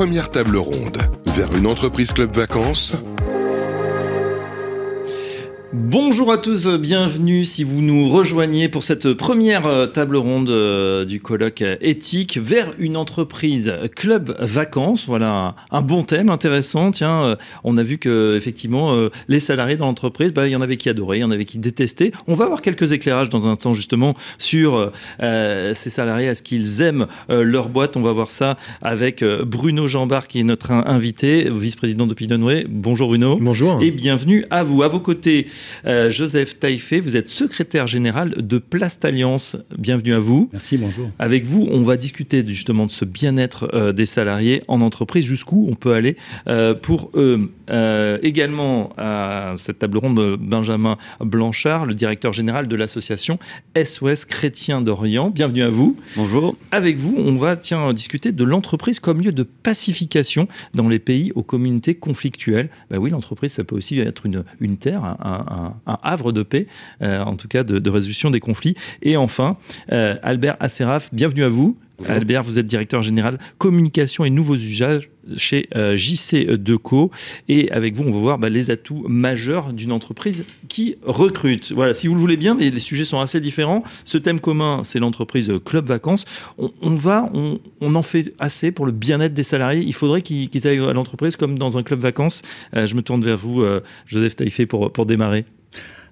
première table ronde. Vers une entreprise club vacances Bonjour à tous, bienvenue si vous nous rejoignez pour cette première euh, table ronde euh, du colloque éthique vers une entreprise club vacances. Voilà un bon thème intéressant. Tiens, euh, on a vu que effectivement les salariés dans l'entreprise, bah, il y en avait qui adoraient, il y en avait qui détestaient. On va avoir quelques éclairages dans un temps justement sur ces salariés, à ce qu'ils aiment leur boîte. On va voir ça avec Bruno Jambard qui est notre invité, vice-président de Pinonway. Bonjour Bruno. Bonjour. Et bienvenue à vous. À vos côtés, euh, Joseph Taïfé, vous êtes secrétaire général de Plast Alliance. Bienvenue à vous. Merci, bonjour. Avec vous, on va discuter justement de ce bien-être euh, des salariés en entreprise, jusqu'où on peut aller euh, pour eux. également à cette table ronde, Benjamin Blanchard, le directeur général de l'association SOS Chrétien d'Orient. Bienvenue à vous. Bonjour. Avec vous, on va tiens, discuter de l'entreprise comme lieu de pacification dans les pays aux communautés conflictuelles. Ben oui, l'entreprise, ça peut aussi être une, une terre, un, un, havre de paix, euh, en tout cas de, résolution des conflits. Et enfin, euh, Albert Asseraf, bienvenue à vous. Albert, vous êtes directeur général communication et nouveaux usages chez euh, JC Deco. Et avec vous, on va voir bah, les atouts majeurs d'une entreprise qui recrute. Voilà, si vous le voulez bien, les, sujets sont assez différents. Ce thème commun, c'est l'entreprise Club Vacances. On, va, on, en fait assez pour le bien-être des salariés. Il faudrait qu'ils aillent à l'entreprise comme dans un club vacances. je me tourne vers vous, Joseph Taïfé, pour démarrer.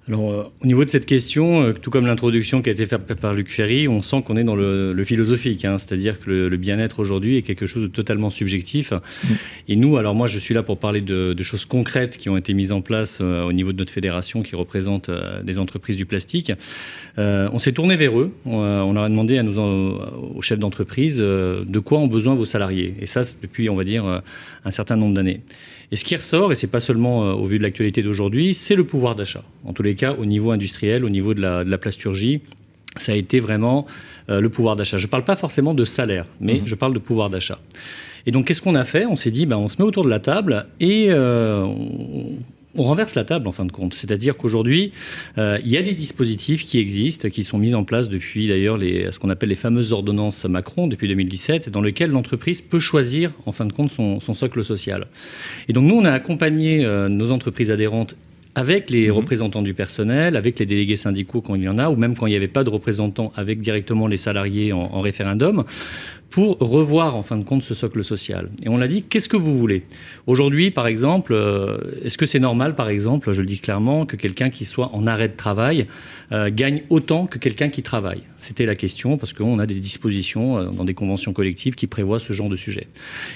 Alors, euh, au niveau de cette question, euh, tout comme l'introduction qui a été faite par Luc Ferry, on sent qu'on est dans le, philosophique, hein. c'est-à-dire que le, bien-être aujourd'hui est quelque chose de totalement subjectif. Mm. Et nous, alors moi, je suis là pour parler de, choses concrètes qui ont été mises en place euh, au niveau de notre fédération qui représente des entreprises du plastique. on s'est tourné vers eux, on, leur a demandé à nous, aux chefs d'entreprise de quoi ont besoin vos salariés. Et ça, depuis, on va dire, un certain nombre d'années. Et ce qui ressort, et c'est pas seulement euh, au vu de l'actualité d'aujourd'hui, c'est le pouvoir d'achat. En tous les cas, au niveau industriel, au niveau de la, de la plasturgie, ça a été vraiment euh, le pouvoir d'achat. Je ne parle pas forcément de salaire, mais mhm. je parle de pouvoir d'achat. Et donc, qu'est-ce qu'on a fait? On s'est dit, ben, on se met autour de la table et euh, on renverse la table en fin de compte. C'est-à-dire qu'aujourd'hui, euh, il y a des dispositifs qui existent, qui sont mis en place depuis d'ailleurs ce qu'on appelle les fameuses ordonnances Macron depuis 2017, dans lesquelles l'entreprise peut choisir en fin de compte son, socle social. Et donc nous, on a accompagné euh, nos entreprises adhérentes avec les mmh. représentants du personnel, avec les délégués syndicaux quand il y en a, ou même quand il n'y avait pas de représentants, avec directement les salariés en référendum, pour revoir en fin de compte ce socle social. Et on l'a dit, qu'est-ce que vous voulez? Aujourd'hui, par exemple, euh, est-ce que c'est normal, par exemple, je le dis clairement, que quelqu'un qui soit en arrêt de travail euh, gagne autant que quelqu'un qui travaille? C'était la question, parce qu'on a des dispositions euh, dans des conventions collectives qui prévoient ce genre de sujet.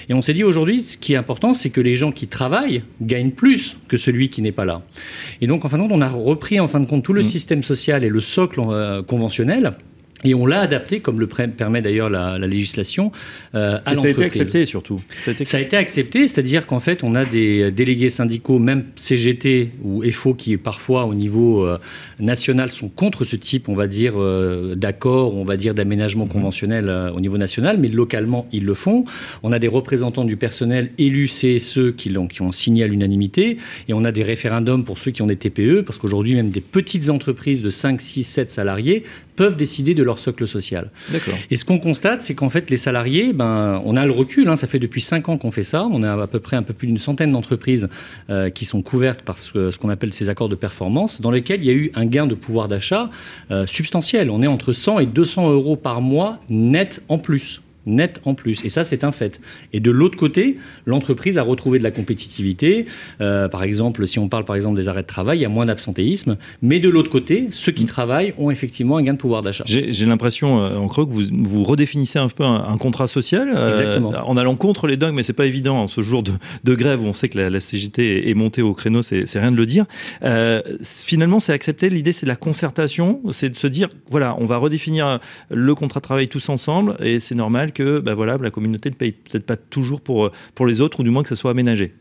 Et on s'est dit aujourd'hui, ce qui est important, c'est que les gens qui travaillent gagnent plus que celui qui n'est pas là. Et donc, en fin de compte, on a repris en fin de compte tout le mmh. système social et le socle conventionnel et on l'a adapté, comme le permet d'ailleurs la, législation, euh, à l'entreprise. Ça a été accepté surtout. Ça a été, accepté, c'est-à-dire qu'en fait, on a des délégués syndicaux, même CGT ou FO, qui parfois au niveau euh, national sont contre ce type, on va dire, euh, d'accord, on va dire d'aménagement mmh. conventionnel au niveau national, mais localement, ils le font. On a des représentants du personnel élus CSE qui, qui ont signé à l'unanimité, et on a des référendums pour ceux qui ont des TPE, parce qu'aujourd'hui, même des petites entreprises de 5, 6, 7 salariés peuvent décider de leur socle social. Et ce qu'on constate, c'est qu'en fait, les salariés, ben, on a le recul, hein, ça fait depuis 5 ans qu'on fait ça, on a à peu près un peu plus d'une centaine d'entreprises euh, qui sont couvertes par ce, qu'on appelle ces accords de performance, dans lesquels il y a eu un gain de pouvoir d'achat euh, substantiel. On est entre 100 et 200 euros par mois net en plus net en plus. Et ça, c'est un fait. Et de l'autre côté, l'entreprise a retrouvé de la compétitivité. Euh, par exemple, si on parle par exemple des arrêts de travail, il y a moins d'absentéisme. Mais de l'autre côté, ceux qui mm. travaillent ont effectivement un gain de pouvoir d'achat. J'ai l'impression, euh, en creux, que vous, vous redéfinissez un peu un, contrat social euh, en allant contre les dogmes, mais c'est pas évident. En ce jour de, grève où on sait que la, CGT est montée au créneau, c'est rien de le dire. finalement, c'est accepté. L'idée, c'est de la concertation, c'est de se dire, voilà, on va redéfinir le contrat de travail tous ensemble, et c'est normal que bah voilà, la communauté ne paye peut-être pas toujours pour, pour les autres, ou du moins que ça soit aménagé.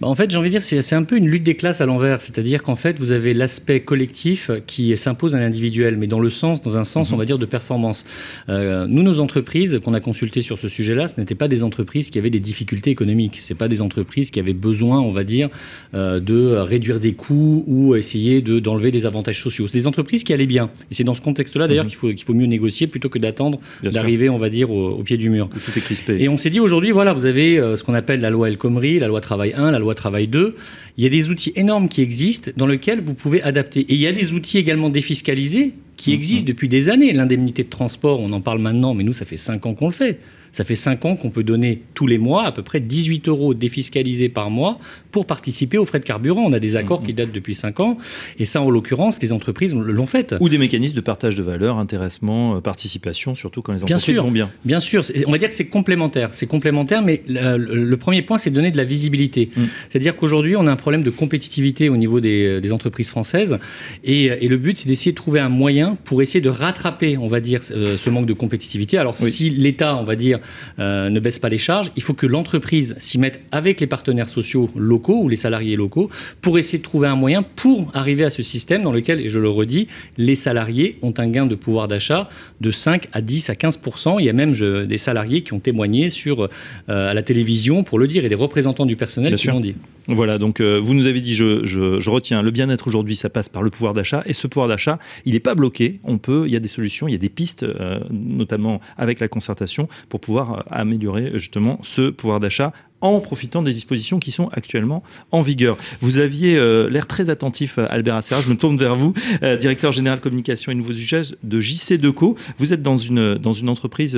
Bah, en fait, j'ai envie de dire, c'est un peu une lutte des classes à l'envers. C'est-à-dire qu'en fait, vous avez l'aspect collectif qui s'impose à l'individuel, mais dans le sens, dans un sens, on va dire, de performance. Euh, nous, nos entreprises qu'on a consultées sur ce sujet-là, ce n'étaient pas des entreprises qui avaient des difficultés économiques. C'est pas des entreprises qui avaient besoin, on va dire, euh, de réduire des coûts ou essayer de, d'enlever des avantages sociaux. C'est des entreprises qui allaient bien. Et c'est dans ce contexte-là, d'ailleurs, mhm. qu'il faut, qu'il faut mieux négocier plutôt que d'attendre d'arriver, on va dire, au, pied du mur. Tout est crispé. Et on s'est dit aujourd'hui, voilà, vous avez ce qu'on appelle la loi El Khomri, la loi Travail 1, la loi Travail 2. Il y a des outils énormes qui existent dans lesquels vous pouvez adapter. Et il y a des outils également défiscalisés qui mmh, existent mmh. depuis des années. L'indemnité de transport, on en parle maintenant, mais nous, ça fait 5 ans qu'on le fait. Ça fait 5 ans qu'on peut donner tous les mois à peu près 18 euros défiscalisés par mois pour participer aux frais de carburant. On a des accords qui datent depuis 5 ans. Et ça, en l'occurrence, les entreprises l'ont fait. Ou des mécanismes de partage de valeur, intéressement, euh, participation, surtout quand les entreprises vont bien. Bien sûr. On va dire que c'est complémentaire. C'est complémentaire, mais le, premier point, c'est de donner de la visibilité. Mm. C'est-à-dire qu'aujourd'hui, on a un problème de compétitivité au niveau des, entreprises françaises. Et, le but, c'est d'essayer de trouver un moyen pour essayer de rattraper, on va dire, euh, ce manque de compétitivité. Alors, si l'État, on va dire, euh, ne baisse pas les charges, il faut que l'entreprise s'y mette avec les partenaires sociaux locaux ou les salariés locaux pour essayer de trouver un moyen pour arriver à ce système dans lequel, et je le redis, les salariés ont un gain de pouvoir d'achat de 5 à 10 à 15% Il y a même des salariés qui ont témoigné sur, euh, à la télévision pour le dire et des représentants du personnel qui l'ont dit. Voilà, donc euh, vous nous avez dit, je, je retiens, le bien-être aujourd'hui, ça passe par le pouvoir d'achat et ce pouvoir d'achat, il n'est pas bloqué. On peut, il y a des solutions, il y a des pistes, notamment avec la concertation, pour pouvoir euh, améliorer justement ce pouvoir d'achat en profitant des dispositions qui sont actuellement en vigueur. Vous aviez euh, l'air très attentif, euh, Albert Assera, je me tourne vers vous, directeur général communication et nouveaux usages de JC Deco. Vous êtes dans une, dans une entreprise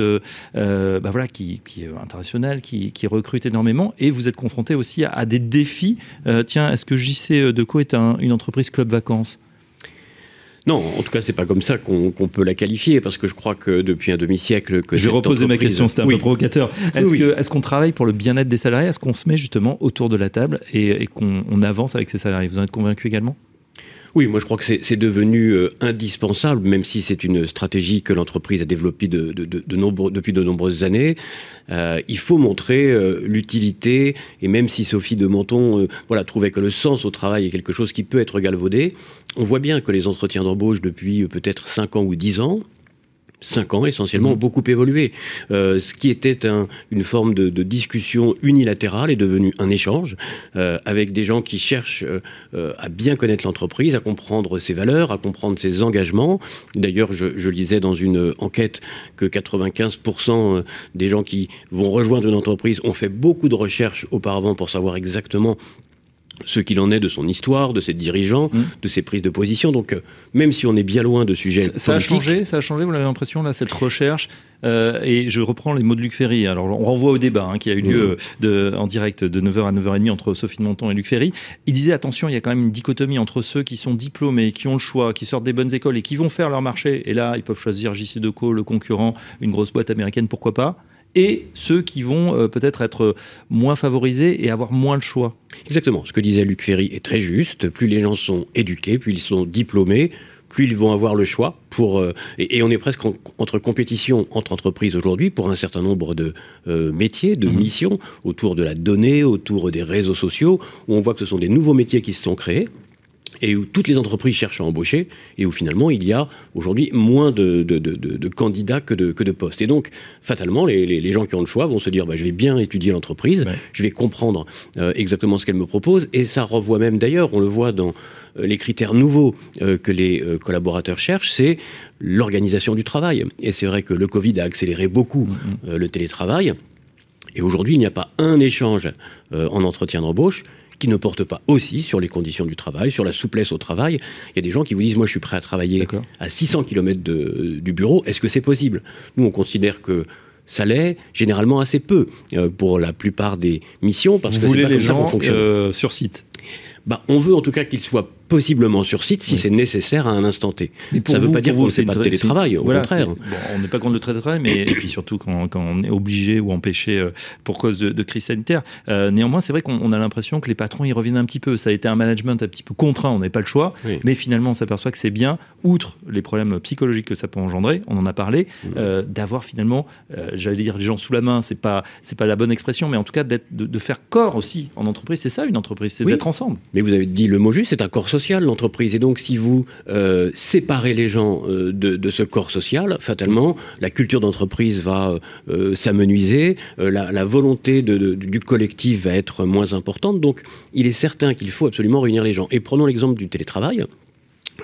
bah voilà, qui, est internationale, qui, qui, recrute énormément, et vous êtes confronté aussi à, des défis. tiens, est-ce que JC Deco est une entreprise club vacances? Non, en tout cas, c'est pas comme ça qu'on peut la qualifier, parce que je crois que depuis un demi-siècle que je vais reposer ma question, c'était un peu provocateur. Est-ce qu'on travaille pour le bien-être des salariés? Est-ce qu'on se met justement autour de la table et, et qu'on avance avec ces salariés? Vous en êtes convaincu également? Oui, moi je crois que c'est devenu euh, indispensable, même si c'est une stratégie que l'entreprise a développée de, de, de, depuis de nombreuses années. Euh, il faut montrer euh, l'utilité, et même si Sophie de Menton voilà, trouvait que le sens au travail est quelque chose qui peut être galvaudé, on voit bien que les entretiens d'embauche depuis peut-être 5 ans ou 10 ans, cinq ans essentiellement, ont mmh. beaucoup évolué. Euh, ce qui était une forme de, discussion unilatérale est devenu un échange euh, avec des gens qui cherchent euh, à bien connaître l'entreprise, à comprendre ses valeurs, à comprendre ses engagements. D'ailleurs, je, je, lisais dans une enquête que 95% des gens qui vont rejoindre une entreprise ont fait beaucoup de recherches auparavant pour savoir exactement ce qu'il en est de son histoire, de ses dirigeants, mmh. de ses prises de position. Donc, euh, même si on est bien loin de sujets ça, ça a changé, ça a changé. Vous avez l'impression là, cette recherche. Euh, et je reprends les mots de Luc Ferry. Alors, on renvoie au débat hein, qui a eu lieu mmh. de, en direct de 9h à 9h30 entre Sophie de Monton et Luc Ferry. Il disait attention, il y a quand même une dichotomie entre ceux qui sont diplômés, qui ont le choix, qui sortent des bonnes écoles et qui vont faire leur marché. Et là, ils peuvent choisir JC Deco, le concurrent, une grosse boîte américaine, pourquoi pas et ceux qui vont euh, peut-être être moins favorisés et avoir moins le choix. Exactement. Ce que disait Luc Ferry est très juste. Plus les gens sont éduqués, plus ils sont diplômés, plus ils vont avoir le choix pour euh, et, on est presque entre compétition entre entreprises aujourd'hui pour un certain nombre de euh, métiers, de mhm. missions autour de la donnée, autour des réseaux sociaux où on voit que ce sont des nouveaux métiers qui se sont créés et où toutes les entreprises cherchent à embaucher, et où finalement il y a aujourd'hui moins de, candidats que de, que de postes. Et donc, fatalement, les, gens qui ont le choix vont se dire bah, je vais bien étudier l'entreprise, je vais comprendre euh, exactement ce qu'elle me propose, et ça revoit même d'ailleurs, on le voit dans euh, les critères nouveaux euh, que les collaborateurs cherchent, c'est l'organisation du travail. Et c'est vrai que le Covid a accéléré beaucoup mm-hmm. le télétravail. Et aujourd'hui, il n'y a pas un échange en entretien d'embauche qui ne porte pas aussi sur les conditions du travail, sur la souplesse au travail. Il y a des gens qui vous disent, moi je suis prêt à travailler à 600 km du bureau, est-ce que c'est possible? Nous, on considère que ça l'est généralement assez peu euh, pour la plupart des missions parce que c'est pas les gens euh, sur site? Bah, on veut en tout cas qu'ils soient possiblement sur site si c'est nécessaire à un instant T. ça ne veut pas dire qu'on ne fait pas de télétravail, au contraire. on n'est pas contre le télétravail, mais et puis surtout quand, on est obligé ou empêché euh, pour cause de, crise sanitaire. Euh, néanmoins, c'est vrai qu'on a l'impression que les patrons y reviennent un petit peu. Ça a été un management un petit peu contraint, on n'avait pas le choix, mais finalement on s'aperçoit que c'est bien, outre les problèmes psychologiques que ça peut engendrer, on en a parlé, euh, d'avoir finalement, j'allais dire les gens sous la main, c'est pas c'est pas la bonne expression, mais en tout cas de, de, faire corps aussi en entreprise. C'est ça une entreprise, c'est d'être ensemble. Mais vous avez dit le mot juste, c'est un corps social l'entreprise. Et donc, si vous euh, séparez les gens euh, de, ce corps social, fatalement, la culture d'entreprise va euh, s'amenuiser, la, volonté du collectif va être moins importante. Donc, il est certain qu'il faut absolument réunir les gens. Et prenons l'exemple du télétravail.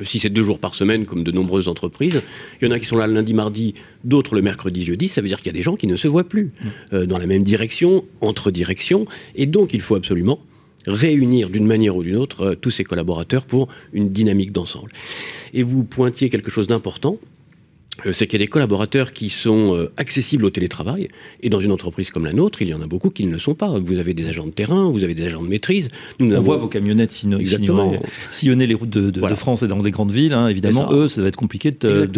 si c'est deux jours par semaine, comme de nombreuses entreprises, il y en a qui sont là le lundi, mardi, d'autres le mercredi, jeudi, ça veut dire qu'il y a des gens qui ne se voient plus mmh. dans la même direction, entre directions, et donc il faut absolument réunir d'une manière ou d'une autre tous ces collaborateurs pour une dynamique d'ensemble. Et vous pointiez quelque chose d'important, euh, c'est qu'il y a des collaborateurs qui sont euh, accessibles au télétravail. Et dans une entreprise comme la nôtre, il y en a beaucoup qui ne le sont pas. Vous avez des agents de terrain, vous avez des agents de maîtrise. Nous On voit vos camionnettes sillonner les routes de, France et dans des grandes villes. Hein. Évidemment, eux, ça va être compliqué de,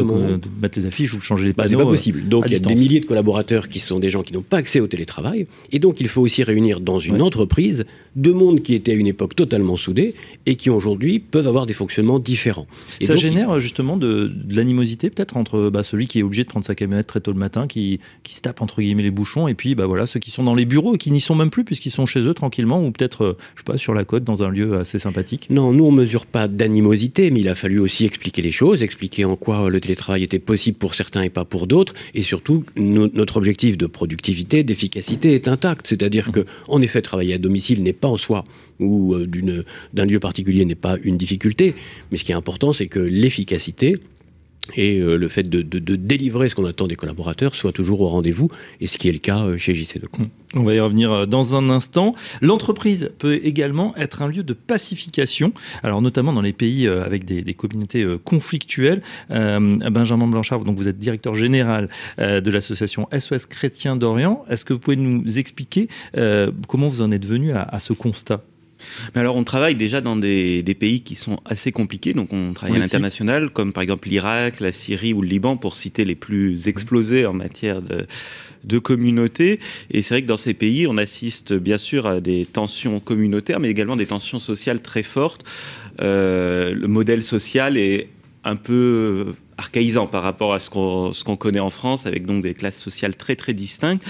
mettre les affiches ou de changer les bah, panneaux. c'est pas possible. Donc il y a des milliers de collaborateurs qui sont des gens qui n'ont pas accès au télétravail. Et donc il faut aussi réunir dans une entreprise deux mondes qui étaient à une époque totalement soudés et qui aujourd'hui peuvent avoir des fonctionnements différents. Et ça génère justement de, l'animosité peut-être entre bah, celui qui est obligé de prendre sa camionnette très tôt le matin, qui, qui se tape entre guillemets les bouchons, et puis bah, voilà, ceux qui sont dans les bureaux et qui n'y sont même plus puisqu'ils sont chez eux tranquillement ou peut-être, euh, je sur la côte dans un lieu assez sympathique. Non, nous on mesure pas d'animosité, mais il a fallu aussi expliquer les choses, expliquer en quoi le télétravail était possible pour certains et pas pour d'autres, et surtout notre objectif de productivité, d'efficacité est intact, c'est-à-dire que en effet travailler à domicile n'est pas en soi ou euh, d'un lieu particulier n'est pas une difficulté, mais ce qui est important c'est que l'efficacité et euh, le fait de, délivrer ce qu'on attend des collaborateurs soit toujours au rendez-vous, et ce qui est le cas euh, chez JC Decaux. On va y revenir euh, dans un instant. L'entreprise peut également être un lieu de pacification, alors notamment dans les pays avec des, communautés conflictuelles. Benjamin Blanchard, donc vous êtes directeur général de l'association SOS Chrétien d'Orient. Est-ce que vous pouvez nous expliquer comment vous en êtes venu à ce constat? Mais alors, on travaille déjà dans des, pays qui sont assez compliqués. Donc, on travaille à l'international, comme par exemple l'Irak, la Syrie ou le Liban, pour citer les plus explosés en matière de, de communautés. Et c'est vrai que dans ces pays, on assiste bien sûr à des tensions communautaires, mais également des tensions sociales très fortes. Euh, le modèle social est un peu archaïsant par rapport à ce qu'on connaît en France, avec donc des classes sociales très très distinctes.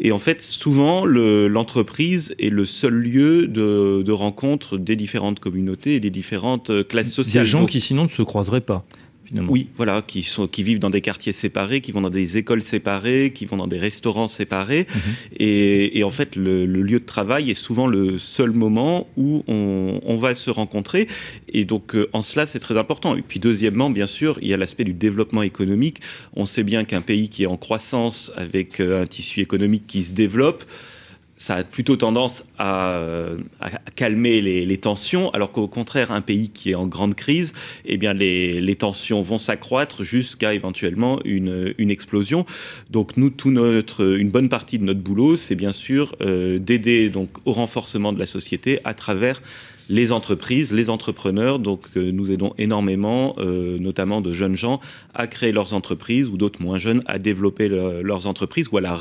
Et en fait, souvent, l'entreprise est le seul lieu de, de, rencontre des différentes communautés et des différentes classes sociales. Des gens qui sinon ne se croiseraient pas. Oui, voilà, qui, sont, qui vivent dans des quartiers séparés, qui vont dans des écoles séparées, qui vont dans des restaurants séparés. Mhm. Et, en fait, le, lieu de travail est souvent le seul moment où on, va se rencontrer. Et donc, euh, en cela, c'est très important. Et puis, deuxièmement, bien sûr, il y a l'aspect du développement économique. On sait bien qu'un pays qui est en croissance, avec euh, un tissu économique qui se développe, ça a plutôt tendance à, calmer les, tensions, alors qu'au contraire, un pays qui est en grande crise, eh bien les, tensions vont s'accroître jusqu'à éventuellement une, explosion. Donc nous, tout une bonne partie de notre boulot, c'est bien sûr euh, d'aider donc au renforcement de la société à travers les entreprises, les entrepreneurs. Donc, euh, nous aidons énormément, euh, notamment de jeunes gens, à créer leurs entreprises ou d'autres moins jeunes à développer leurs entreprises ou à la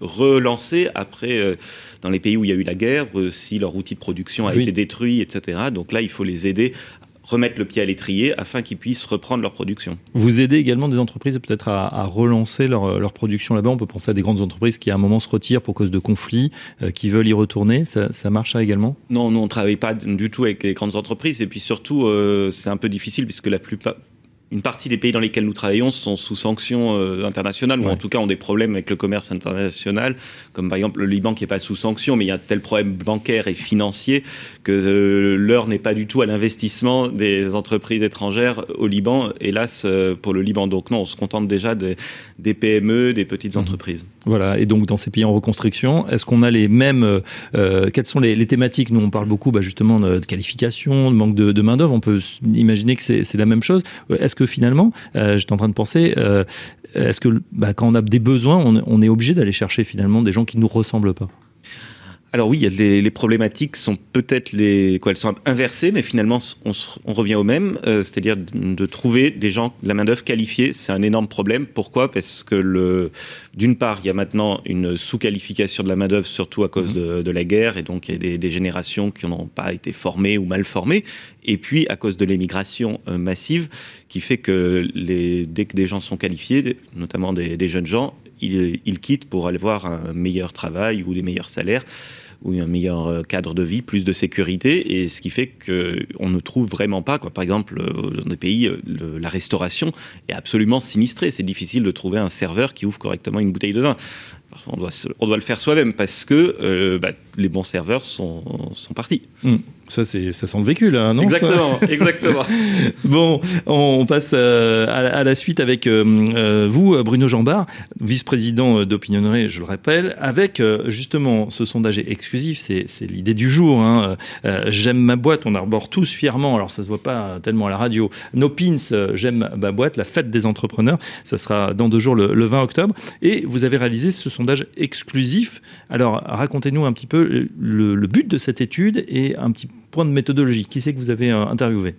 relancer après, euh, dans les pays où il y a eu la guerre, si leur outil de production a été détruit, etc. Donc là, il faut les aider remettre le pied à l'étrier afin qu'ils puissent reprendre leur production. Vous aidez également des entreprises peut-être à, relancer leur, production là-bas. On peut penser à des grandes entreprises qui à un moment se retirent pour cause de conflits, euh, qui veulent y retourner. Ça, marche ça également? Non, nous on ne travaille pas du tout avec les grandes entreprises et puis surtout euh, c'est un peu difficile puisque la plupart une partie des pays dans lesquels nous travaillons sont sous sanctions euh, internationales, ou en tout cas ont des problèmes avec le commerce international, comme par exemple le Liban qui n'est pas sous sanctions, mais il y a tel problème bancaire et financier que euh, l'heure n'est pas du tout à l'investissement des entreprises étrangères au Liban, hélas euh, pour le Liban. Donc non, on se contente déjà des PME, des petites mhm. entreprises. Voilà, et donc dans ces pays en reconstruction, est-ce qu'on a les mêmes... quelles sont les, thématiques? Nous, on parle beaucoup bah, justement de qualification, de manque de, de main-d'œuvre, on peut imaginer que c'est la même chose. Est-ce que finalement, euh, j'étais en train de penser, euh, est-ce que bah, quand on a des besoins, on, est obligé d'aller chercher finalement des gens qui ne nous ressemblent pas? Alors oui, les, les, problématiques sont peut-être les, quoi, elles sont inversées, mais finalement on, revient au même, euh, c'est-à-dire de, trouver des gens, de la main d'œuvre qualifiée, c'est un énorme problème. Pourquoi? Parce que le, d'une part, il y a maintenant une sous-qualification de la main d'œuvre, surtout à cause mmh. de, la guerre, et donc il y a des, générations qui n'ont pas été formées ou mal formées, et puis à cause de l'émigration euh, massive, qui fait que les, dès que des gens sont qualifiés, notamment des, des jeunes gens, ils, ils quittent pour aller voir un meilleur travail ou des meilleurs salaires ou un meilleur euh, cadre de vie, plus de sécurité, et ce qui fait qu'on ne trouve vraiment pas, quoi. par exemple, euh, dans des pays, euh, la restauration est absolument sinistrée. C'est difficile de trouver un serveur qui ouvre correctement une bouteille de vin. On doit, le faire soi-même parce que bah, les bons serveurs sont, sont partis. Mmh. Ça, c'est, ça sent le vécu, là, non Exactement, exactement. bon, on passe euh, à, la suite avec euh, euh, vous, Bruno Jambard, vice-président d'Opinionnerie, je le rappelle, avec justement ce sondage exclusif, c'est, l'idée du jour. Hein. j'aime ma boîte, on arbore tous fièrement, alors ça se voit pas tellement à la radio. No Pins, j'aime ma boîte, la fête des entrepreneurs, ça sera dans deux jours, le, 20 octobre. Et vous avez réalisé ce sondage exclusif. Alors, racontez-nous un petit peu le, le but de cette étude et un petit point de méthodologie. Qui c'est que vous avez euh, interviewé?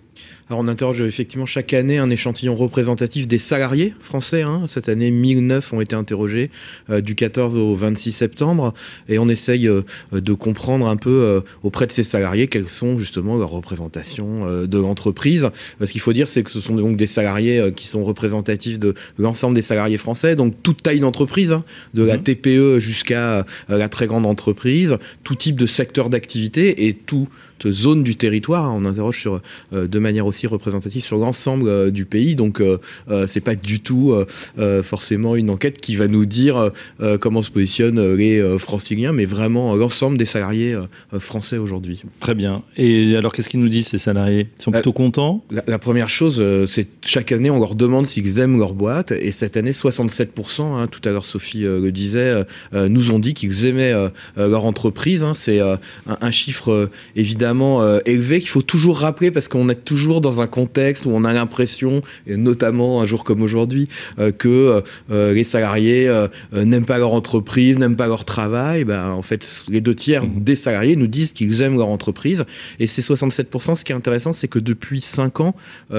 Alors on interroge effectivement chaque année un échantillon représentatif des salariés français. Hein. Cette année, 1009 ont été interrogés euh, du 14 au 26 septembre et on essaye euh, de comprendre un peu euh, auprès de ces salariés quelles sont justement leurs représentations de l'entreprise. Ce qu'il faut dire, c'est que ce sont donc des salariés qui sont représentatifs de l'ensemble des salariés français, donc toute taille d'entreprise, hein, de la mmh. TPE jusqu'à la très grande entreprise, tout type de secteur d'activité et toute zone du territoire. Hein. On interroge sur de manière aussi représentative sur l'ensemble euh, du pays. Donc, euh, euh, c'est pas du tout forcément une enquête qui va nous dire comment se positionnent les franciliens, mais vraiment l'ensemble des salariés français aujourd'hui. Très bien. Et alors, qu'est-ce qu'ils nous disent ces salariés? Ils sont plutôt contents? la, première chose, c'est chaque année, on leur demande s'ils aiment leur boîte. Et cette année, 67%, hein, tout à l'heure Sophie le disait, nous ont dit qu'ils aimaient leur entreprise. Hein. C'est un, un, chiffre évidemment élevé qu'il faut toujours rappeler parce qu'on est toujours dans un contexte où on a l'impression, et notamment un jour comme aujourd'hui, euh, que euh, les salariés euh, n'aiment pas leur entreprise, n'aiment pas leur travail. Ben, en fait, les deux tiers mmh. des salariés nous disent qu'ils aiment leur entreprise. Et ces 67%, ce qui est intéressant, c'est que depuis 5 ans,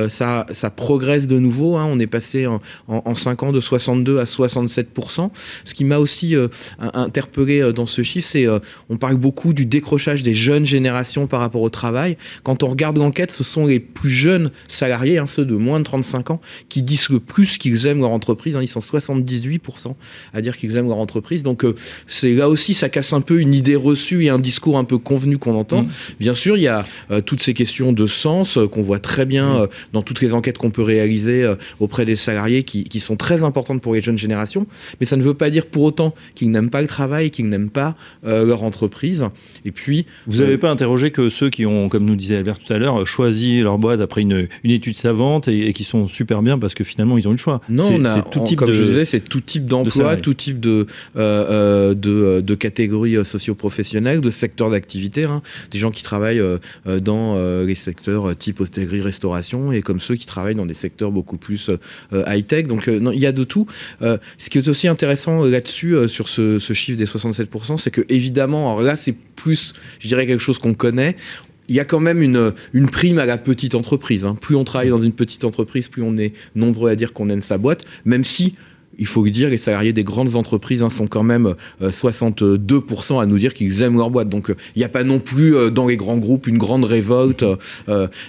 ça, ça progresse de nouveau. Hein. On est passé en, en, 5 ans de 62 à 67%. Ce qui m'a aussi interpellé dans ce chiffre, c'est on parle beaucoup du décrochage des jeunes générations par rapport au travail. Quand on regarde l'enquête, ce sont les plus jeunes salariés, hein, ceux de moins de 35 ans, qui disent le plus qu'ils aiment leur entreprise. Hein. ils sont 78% à dire qu'ils aiment leur entreprise. Donc euh, c'est là aussi, ça casse un peu une idée reçue et un discours un peu convenu qu'on entend. Mmh. Bien sûr, il y a euh, toutes ces questions de sens euh, qu'on voit très bien mmh. dans toutes les enquêtes qu'on peut réaliser auprès des salariés qui, qui, sont très importantes pour les jeunes générations. Mais ça ne veut pas dire pour autant qu'ils n'aiment pas le travail, qu'ils n'aiment pas leur entreprise. Et puis, vous n'avez pas interrogé que ceux qui ont, comme nous disait Albert tout à l'heure, choisi leur boîte après une, une étude savante et, qui sont super bien parce que finalement ils ont eu le choix. Non, on a, tout type comme je disais, c'est tout type d'emploi, tout type de, euh, euh, de, de, catégories euh, socio-professionnelles, de secteurs d'activité. Hein. Des gens qui travaillent dans les secteurs type hôtellerie, restauration et comme ceux qui travaillent dans des secteurs beaucoup plus high-tech. Donc il y a de tout. ce qui est aussi intéressant là-dessus, sur ce, ce, chiffre des 67%, c'est que évidemment, alors là c'est plus, je dirais, quelque chose qu'on connaît il y a quand même une, prime à la petite entreprise. Hein. Plus on travaille dans une petite entreprise, plus on est nombreux à dire qu'on aime sa boîte, même si il faut le dire, les salariés des grandes entreprises hein, sont quand même 62% euh, à nous dire qu'ils aiment leur boîte. Donc euh, il n'y a pas non plus euh, dans les grands groupes une grande révolte.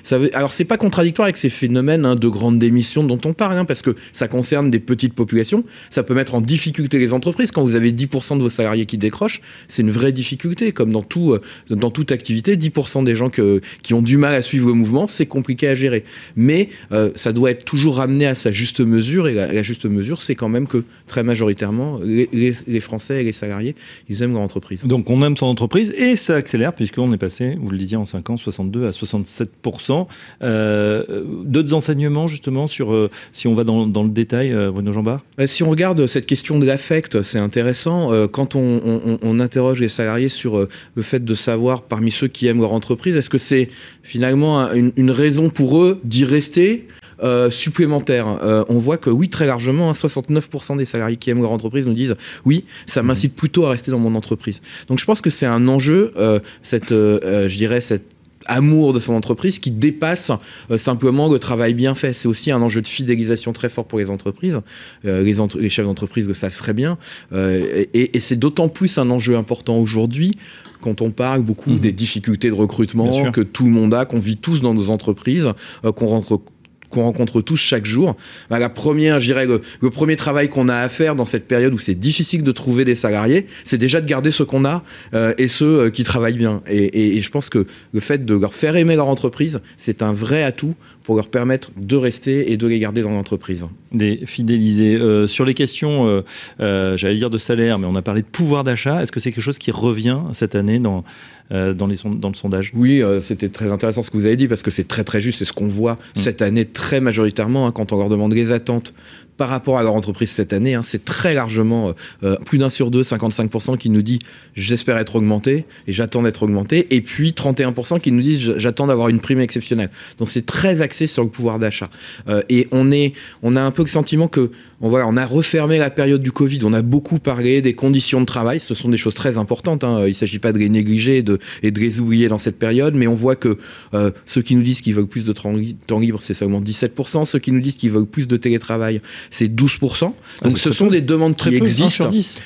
ça veut... Alors c'est pas contradictoire avec ces phénomènes hein, de grandes démissions dont on parle, hein, parce que ça concerne des petites populations. Ça peut mettre en difficulté les entreprises. Quand vous avez 10% de vos salariés qui décrochent, c'est une vraie difficulté. Comme dans, tout, dans toute activité, 10% des gens qui ont du mal à suivre le mouvement, c'est compliqué à gérer. Mais ça doit être toujours ramené à sa juste mesure, et la juste mesure, c'est quand même que très majoritairement, les, Français et les salariés, ils aiment leur entreprise. Donc on aime son entreprise et ça accélère puisqu'on est passé, vous le disiez, en 5 ans, 62 à 67%. Euh, D'autres enseignements justement sur, euh, si on va dans, le détail, euh, Bruno Jambard? Euh, Si on regarde cette question de l'affect, c'est intéressant. quand on, interroge les salariés sur le fait de savoir parmi ceux qui aiment leur entreprise, est-ce que c'est finalement une, une raison pour eux d'y rester? Euh, supplémentaire. Euh, on voit que oui, très largement, 69% hein, des salariés qui aiment leur entreprise nous disent oui, ça m'incite plutôt à rester dans mon entreprise. Donc je pense que c'est un enjeu, euh, cette, je dirais, cette amour de son entreprise qui dépasse simplement le travail bien fait. C'est aussi un enjeu de fidélisation très fort pour les entreprises. les, les, chefs d'entreprise le savent très bien. et, et c'est d'autant plus un enjeu important aujourd'hui quand on parle beaucoup mmh. des difficultés de recrutement que tout le monde a, qu'on vit tous dans nos entreprises, qu'on rentre qu'on rencontre tous chaque jour. Bah, la première, je dirais, le, premier travail qu'on a à faire dans cette période où c'est difficile de trouver des salariés, c'est déjà de garder ceux qu'on a euh, et ceux euh, qui travaillent bien. Et, je pense que le fait de leur faire aimer leur entreprise, c'est un vrai atout pour leur permettre de rester et de les garder dans l'entreprise. Des fidélisés. Euh, sur les questions, j'allais dire de salaire, mais on a parlé de pouvoir d'achat. Est-ce que c'est quelque chose qui revient cette année dans, dans, les dans le sondage Oui, c'était très intéressant ce que vous avez dit parce que c'est très très juste. C'est ce qu'on voit mmh. cette année très majoritairement hein, quand on leur demande les attentes par rapport à leur entreprise cette année. Hein, c'est très largement euh, euh, plus d'un sur deux, 55% qui nous dit j'espère être augmenté et j'attends d'être augmenté. Et puis 31% qui nous disent j'attends d'avoir une prime exceptionnelle. Donc c'est très axé sur le pouvoir d'achat. Euh, et on, est, on a un peu le sentiment que on, voilà, on a refermé la période du Covid. On a beaucoup parlé des conditions de travail. Ce sont des choses très importantes. Hein. Il ne s'agit pas de les négliger et de, et de les oublier dans cette période. Mais on voit que ceux qui nous disent qu'ils veulent plus de temps libre, c'est seulement 17%. Ceux qui nous disent qu'ils veulent plus de télétravail, c'est 12%. Ah, Donc ce sont des demandes qui existent. sur 10.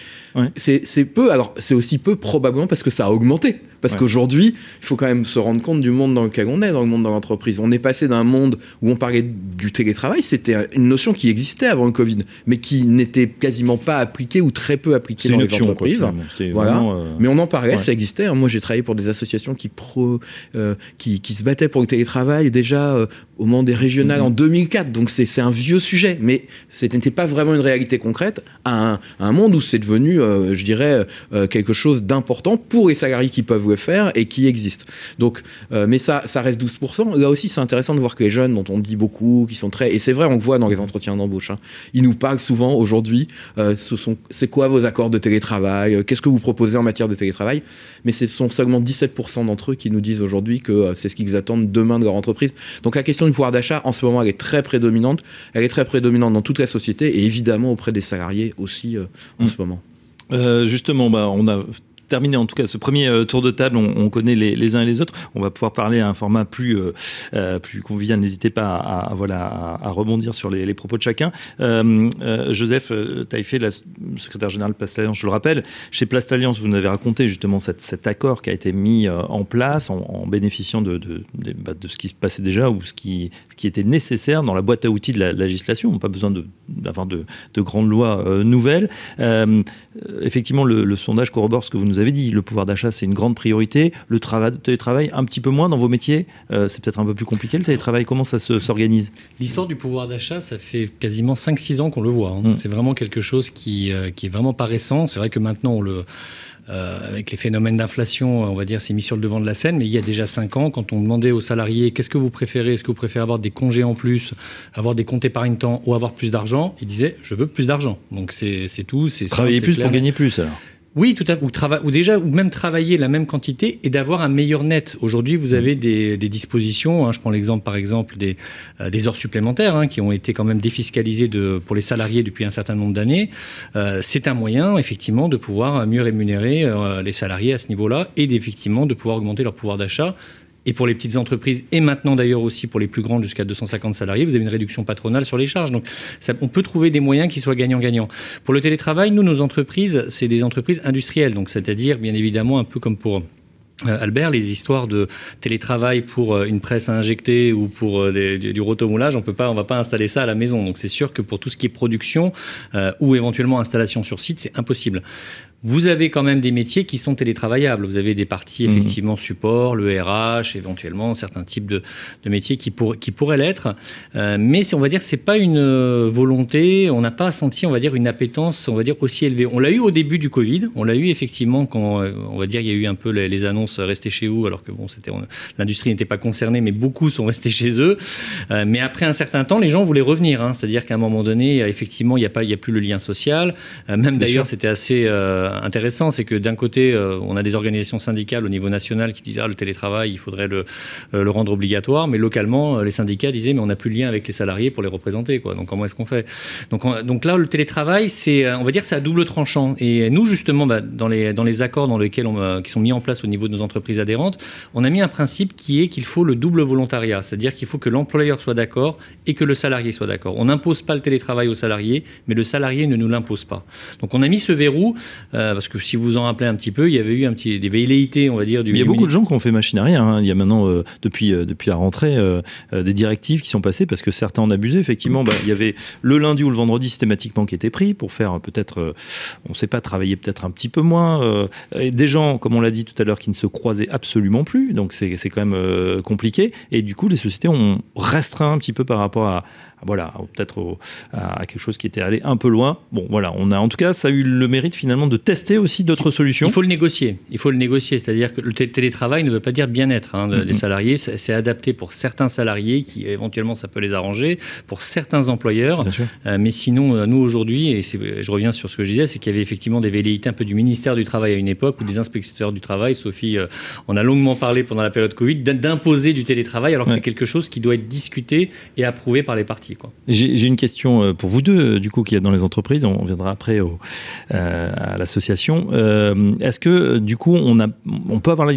C'est peu, alors c'est aussi peu probablement parce que ça a augmenté. Parce qu'aujourd'hui, il faut quand même se rendre compte du monde dans lequel on est, dans le monde de l'entreprise. On est passé d'un monde où on parlait du télétravail, c'était une notion qui existait avant le Covid, mais qui n'était quasiment pas appliquée ou très peu appliquée dans les entreprises. voilà. Euh, mais on en parlait, ça existait. Moi, j'ai travaillé pour des associations qui, pro, euh, qui, qui, se battaient pour le télétravail déjà euh, au moment des régionales mm-hmm. en 2004. Donc c'est un vieux sujet, mais ce n'était pas vraiment une réalité concrète à un, à un monde où c'est devenu, je dirais, quelque chose d'important pour les salariés qui peuvent faire et qui existent. Donc, euh, mais ça, ça reste 12%. Là aussi, c'est intéressant de voir que les jeunes, dont on dit beaucoup, qui sont très. Et c'est vrai, on le voit dans les entretiens d'embauche. Hein, ils nous parlent souvent aujourd'hui euh, ce sont, c'est quoi vos accords de télétravail euh, Qu'est-ce que vous proposez en matière de télétravail? Mais ce sont seulement 17% d'entre eux qui nous disent aujourd'hui que c'est ce qu'ils attendent demain de leur entreprise. Donc la question du pouvoir d'achat, en ce moment, elle est très prédominante. Elle est très prédominante dans toute la société et évidemment auprès des salariés aussi en mmh. ce moment. Justement, bah, on a terminer en tout cas ce premier euh, tour de table. On, connaît les, uns et les autres. On va pouvoir parler à un format plus, euh, euh, plus convivial. N'hésitez pas à, voilà, à, rebondir sur les, propos de chacun. Joseph Taïfé, la secrétaire général de Place Alliance, je le rappelle. Chez Place Alliance, vous nous avez raconté justement cet accord qui a été mis en place en, bénéficiant de, bah, de, ce qui se passait déjà ou ce qui, ce qui était nécessaire dans la boîte à outils de la législation. On n'a pas besoin d'avoir de, grandes lois nouvelles. effectivement, le, sondage corrobore ce que vous nous vous avez dit, le pouvoir d'achat, c'est une grande priorité. Le travail, télétravail, un petit peu moins dans vos métiers. Euh, c'est peut-être un peu plus compliqué le télétravail. Comment ça s'organise? L'histoire du pouvoir d'achat, ça fait quasiment 5-6 ans qu'on le voit. Hein. Mmh. C'est vraiment quelque chose qui, euh, qui est vraiment pas récent. C'est vrai que maintenant, on le euh, avec les phénomènes d'inflation, on va dire, c'est mis sur le devant de la scène. Mais il y a déjà cinq ans, quand on demandait aux salariés qu'est-ce que vous préférez, est-ce que vous préférez avoir des congés en plus, avoir des comptes épargne-temps ou avoir plus d'argent, ils disaient je veux plus d'argent. Donc c'est tout. Travailler plus pour gagner plus alors. Oui, tout à. Ou, déjà, ou même travailler la même quantité et d'avoir un meilleur net. Aujourd'hui, vous avez des, dispositions. Hein, je prends l'exemple, par exemple, des, euh, heures supplémentaires hein, qui ont été quand même défiscalisées de, pour les salariés depuis un certain nombre d'années. Euh, c'est un moyen, effectivement, de pouvoir mieux rémunérer euh, les salariés à ce niveau-là et effectivement de pouvoir augmenter leur pouvoir d'achat et pour les petites entreprises, et maintenant d'ailleurs aussi pour les plus grandes jusqu'à 250 salariés, vous avez une réduction patronale sur les charges. Donc ça, on peut trouver des moyens qui soient gagnant-gagnant. Pour le télétravail, nous, nos entreprises, c'est des entreprises industrielles, donc c'est-à-dire bien évidemment un peu comme pour euh, Albert, les histoires de télétravail pour euh, une presse à injecter ou pour euh, du, rotomoulage, on peut pas, on va pas installer ça à la maison. Donc c'est sûr que pour tout ce qui est production ou éventuellement installation sur site, c'est impossible. Vous avez quand même des métiers qui sont télétravaillables. Vous avez des parties mhm. effectivement support, le RH, éventuellement certains types de, de métiers qui, pour, qui pourraient l'être. Euh, mais on va dire c'est pas une euh, volonté. On n'a pas senti, on va dire, une appétence, on va dire aussi élevée. On l'a eu au début du Covid. On l'a eu effectivement quand, euh, on va dire, il y a eu un peu les, annonces restez chez vous, alors que bon, c'était l'industrie n'était pas concernée, mais beaucoup sont restés chez eux. Euh, mais après un certain temps, les gens voulaient revenir. Hein. C'est-à-dire qu'à un moment donné, effectivement, il n'y a pas, il y a plus le lien social. même d'ailleurs, c'était assez intéressant, c'est que d'un côté, euh, on a des organisations syndicales au niveau national qui disent ah, le télétravail, il faudrait le, euh, rendre obligatoire, mais localement, euh, les syndicats disaient mais on n'a plus de lien avec les salariés pour les représenter, quoi. Donc comment est-ce qu'on fait? Donc, donc là, le télétravail, c'est, on va dire, c'est à double tranchant. Et nous, justement, bah, dans les dans les accords dans lesquels qui sont mis en place au niveau de nos entreprises adhérentes, on a mis un principe qui est qu'il faut le double volontariat, c'est-à-dire qu'il faut que l'employeur soit d'accord et que le salarié soit d'accord. On n'impose pas le télétravail au salarié, mais le salarié ne nous l'impose pas. Donc on a mis ce verrou parce que si vous vous en rappelez un petit peu, il y avait eu un petit, des velléités, on va dire, du. Il y a beaucoup de gens qui ont fait machine arrière. Hein. Il y a maintenant, depuis, depuis la rentrée, des directives qui sont passées parce que certains en abusaient. Effectivement, bah, il y avait le lundi ou le vendredi systématiquement qui était pris pour faire peut-être, on ne sait pas, travailler peut-être un petit peu moins. des gens, comme on l'a dit tout à l'heure, qui ne se croisaient absolument plus. Donc c'est quand même compliqué. Et du coup, les sociétés ont restreint un petit peu par rapport à, voilà, peut-être à quelque chose qui était allé un peu loin. Bon, voilà, on a en tout cas, ça a eu le mérite finalement de tester aussi d'autres solutions. Il faut le négocier. Il faut le négocier, c'est-à-dire que le télétravail ne veut pas dire bien-être hein, des salariés. C'est adapté pour certains salariés qui éventuellement ça peut les arranger, pour certains employeurs. Euh, mais sinon, euh, nous aujourd'hui, et je reviens sur ce que je disais, c'est qu'il y avait effectivement des velléités un peu du ministère du Travail à une époque ou des inspecteurs du travail. Sophie, euh, on a longuement parlé pendant la période Covid d'imposer du télétravail, alors que c'est quelque chose qui doit être discuté et approuvé par les J'ai une question euh, pour vous deux, euh, du coup, qui est dans les entreprises. On viendra après euh, à l'association. Est-ce que, du coup, on, peut avoir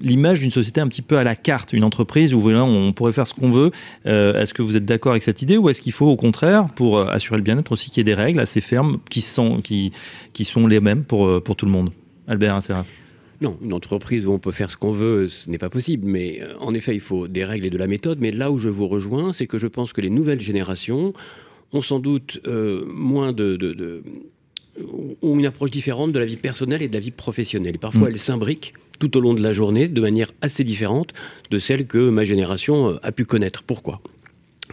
l'image d'une société un petit peu à la carte, une entreprise où voilà, on pourrait faire ce qu'on veut Est-ce que vous êtes d'accord avec cette idée ou est-ce qu'il faut, au contraire, pour assurer le bien-être aussi, qu'il y ait des règles assez fermes qui sont, les mêmes pour, pour tout le monde? Albert, hein, non, une entreprise où on peut faire ce qu'on veut, ce n'est pas possible. Mais euh, en effet, il faut des règles et de la méthode. Mais là où je vous rejoins, c'est que je pense que les nouvelles générations ont sans doute euh, moins de, ont une approche différente de la vie personnelle et de la vie professionnelle. Et parfois, mm. elles s'imbriquent tout au long de la journée de manière assez différente de celle que ma génération euh, a pu connaître. Pourquoi?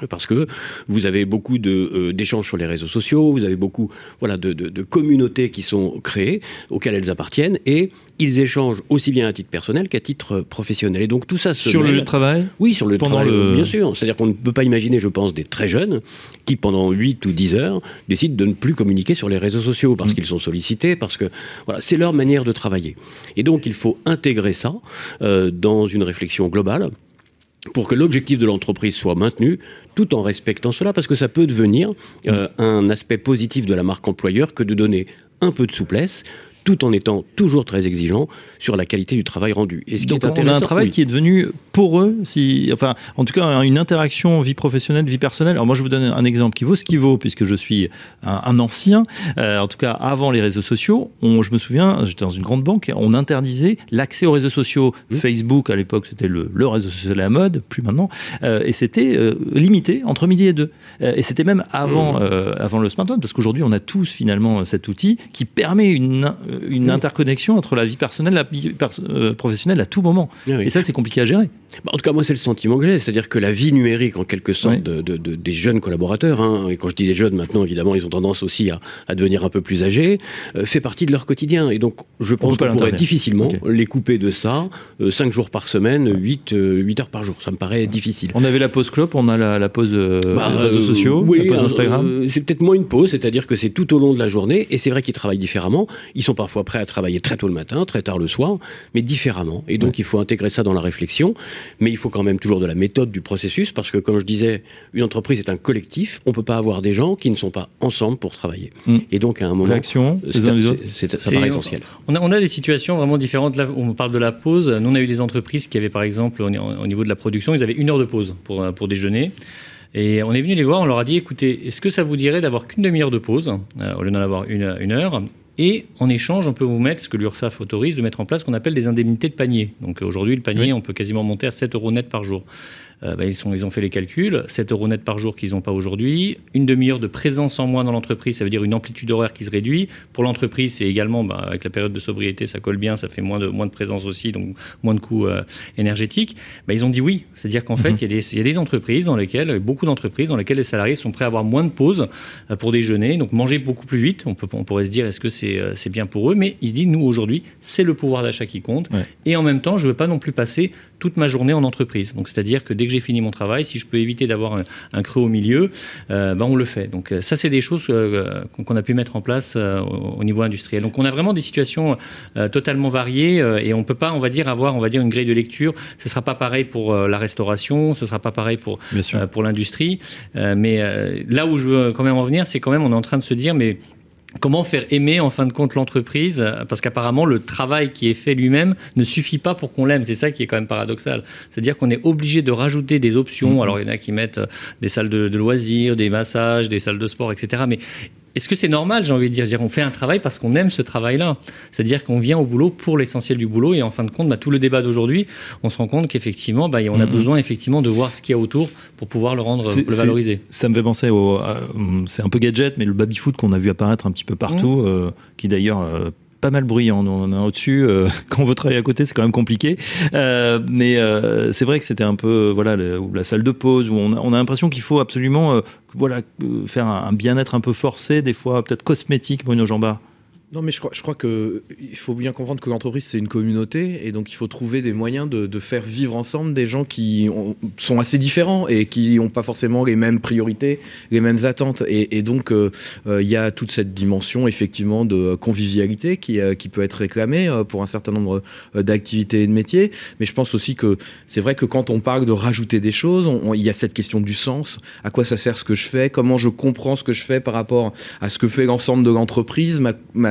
Parce que vous avez beaucoup euh, d'échanges sur les réseaux sociaux, vous avez beaucoup voilà, de, de, communautés qui sont créées, auxquelles elles appartiennent, et ils échangent aussi bien à titre personnel qu'à titre professionnel. Et donc tout ça se Sur le travail Oui, sur le travail, bien sûr. C'est-à-dire qu'on ne peut pas imaginer, je pense, des très jeunes qui, pendant 8 ou 10 heures, décident de ne plus communiquer sur les réseaux sociaux parce mm. qu'ils sont sollicités, parce que voilà, c'est leur manière de travailler. Et donc il faut intégrer ça euh, dans une réflexion globale pour que l'objectif de l'entreprise soit maintenu, tout en respectant cela, parce que ça peut devenir euh, un aspect positif de la marque employeur que de donner un peu de souplesse, tout en étant toujours très exigeant sur la qualité du travail rendu. Et ce Donc est on a un travail qui est devenu pour eux, si, enfin, en tout cas, une interaction vie professionnelle, vie personnelle. Alors moi, je vous donne un exemple qui vaut ce qui vaut, puisque je suis un, ancien. Euh, en tout cas, avant les réseaux sociaux, on, je me souviens, j'étais dans une grande banque, on interdisait l'accès aux réseaux sociaux. Mmh. Facebook, à l'époque, c'était le, le, réseau social à la mode, plus maintenant, euh, et c'était euh, limité entre midi et deux. et c'était même avant, mmh. avant le smartphone, parce qu'aujourd'hui, on a tous finalement cet outil qui permet une une interconnexion entre la vie personnelle et la vie euh, professionnelle à tout moment. Et ça, c'est compliqué à gérer. Bah, en tout cas, moi, c'est le sentiment que j'ai. C'est-à-dire que la vie numérique, en quelque sorte, de, des jeunes collaborateurs, hein, et quand je dis des jeunes, maintenant, évidemment, ils ont tendance aussi à, devenir un peu plus âgés, euh, fait partie de leur quotidien. Et donc, je pense qu'on pourrait difficilement les couper de ça, 5 euh, jours par semaine, 8, 8 heures par jour. Ça me paraît difficile. On avait la pause clope, on a la, pause bah, réseaux sociaux, oui, la pause Instagram. c'est peut-être moins une pause, c'est-à-dire que c'est tout au long de la journée, et c'est vrai qu'ils travaillent différemment. Ils sont parfois prêt à travailler très tôt le matin, très tard le soir, mais différemment. Et donc il faut intégrer ça dans la réflexion, mais il faut quand même toujours de la méthode du processus, parce que comme je disais, une entreprise est un collectif, on ne peut pas avoir des gens qui ne sont pas ensemble pour travailler. Mm. Et donc à un moment, c'est, ça paraît essentiel. On a, on a, des situations vraiment différentes. Là, on parle de la pause. Nous, on a eu des entreprises qui avaient par exemple, au, niveau de la production, ils avaient une heure de pause pour, pour déjeuner. Et on est venu les voir, on leur a dit écoutez, est-ce que ça vous dirait d'avoir qu'une demi-heure de pause, euh, au lieu d'en avoir une, une heure? Et en échange, on peut vous mettre ce que l'URSSAF autorise de mettre en place, ce qu'on appelle des indemnités de panier. Donc aujourd'hui, le panier, on peut quasiment monter à 7 euros net par jour. Euh, bah, ils, sont, ils ont fait les calculs, 7 euros net par jour qu'ils n'ont pas aujourd'hui, une demi-heure de présence en moins dans l'entreprise, ça veut dire une amplitude horaire qui se réduit. Pour l'entreprise, c'est également, bah, avec la période de sobriété, ça colle bien, ça fait moins de, moins de présence aussi, donc moins de coûts euh, énergétiques. Bah, ils ont dit oui, c'est-à-dire qu'en fait, mhm. il y, y, a des entreprises dans lesquelles, beaucoup d'entreprises dans lesquelles les salariés sont prêts à avoir moins de pauses euh, pour déjeuner, donc manger beaucoup plus vite. On, peut, on pourrait se dire, est-ce que c'est c'est bien pour eux Mais ils disent, nous, aujourd'hui, c'est le pouvoir d'achat qui compte. Et en même temps, je ne veux pas non plus passer toute ma journée en entreprise. Donc, c'est-à-dire que dès que j'ai fini mon travail, si je peux éviter d'avoir un, creux au milieu, euh, ben on le fait. Donc euh, ça, c'est des choses euh, qu'on a pu mettre en place au, niveau industriel. Donc on a vraiment des situations totalement variées et on peut pas, on va dire, avoir, on va dire, une grille de lecture. Ce sera pas pareil pour la restauration, ce sera pas pareil pour pour l'industrie. mais là où je veux quand même en venir, c'est quand même, on est en train de se dire, mais Comment faire aimer en fin de compte l'entreprise Parce qu'apparemment, le travail qui est fait lui-même ne suffit pas pour qu'on l'aime. C'est ça qui est quand même paradoxal. C'est-à-dire qu'on est obligé de rajouter des options. Mm-hmm. Alors, il y en a qui mettent des salles de, loisirs, des massages, des salles de sport, etc. Mais est-ce que c'est normal, j'ai envie de dire, on fait un travail parce qu'on aime ce travail-là. C'est-à-dire qu'on vient au boulot pour l'essentiel du boulot et en fin de compte, bah, tout le débat d'aujourd'hui, on se rend compte qu'effectivement, bah, on a mhm. besoin effectivement de voir ce qu'il y a autour pour pouvoir le rendre, le valoriser. Ça me fait penser au, c'est un peu gadget, mais le baby foot qu'on a vu apparaître un petit peu partout, mhm. euh, qui d'ailleurs euh, pas mal bruyant. On a au-dessus. Euh, quand on veut travailler à côté, c'est quand même compliqué. Euh, mais euh, c'est vrai que c'était un peu voilà la salle de pause où on a, l'impression qu'il faut absolument voilà faire un, bien-être un peu forcé, des fois peut-être cosmétique, Bruno Jambard. Non, mais je crois, je crois que il faut bien comprendre que l'entreprise c'est une communauté et donc il faut trouver des moyens de, faire vivre ensemble des gens qui sont assez différents et qui n'ont pas forcément les mêmes priorités, les mêmes attentes. Et, donc euh, euh, il y a toute cette dimension effectivement de convivialité qui, euh, qui peut être réclamée pour un certain nombre d'activités et de métiers. Mais je pense aussi que c'est vrai que quand on parle de rajouter des choses, il y a cette question du sens. À quoi ça sert ce que je fais? Comment je comprends ce que je fais par rapport à ce que fait l'ensemble de l'entreprise?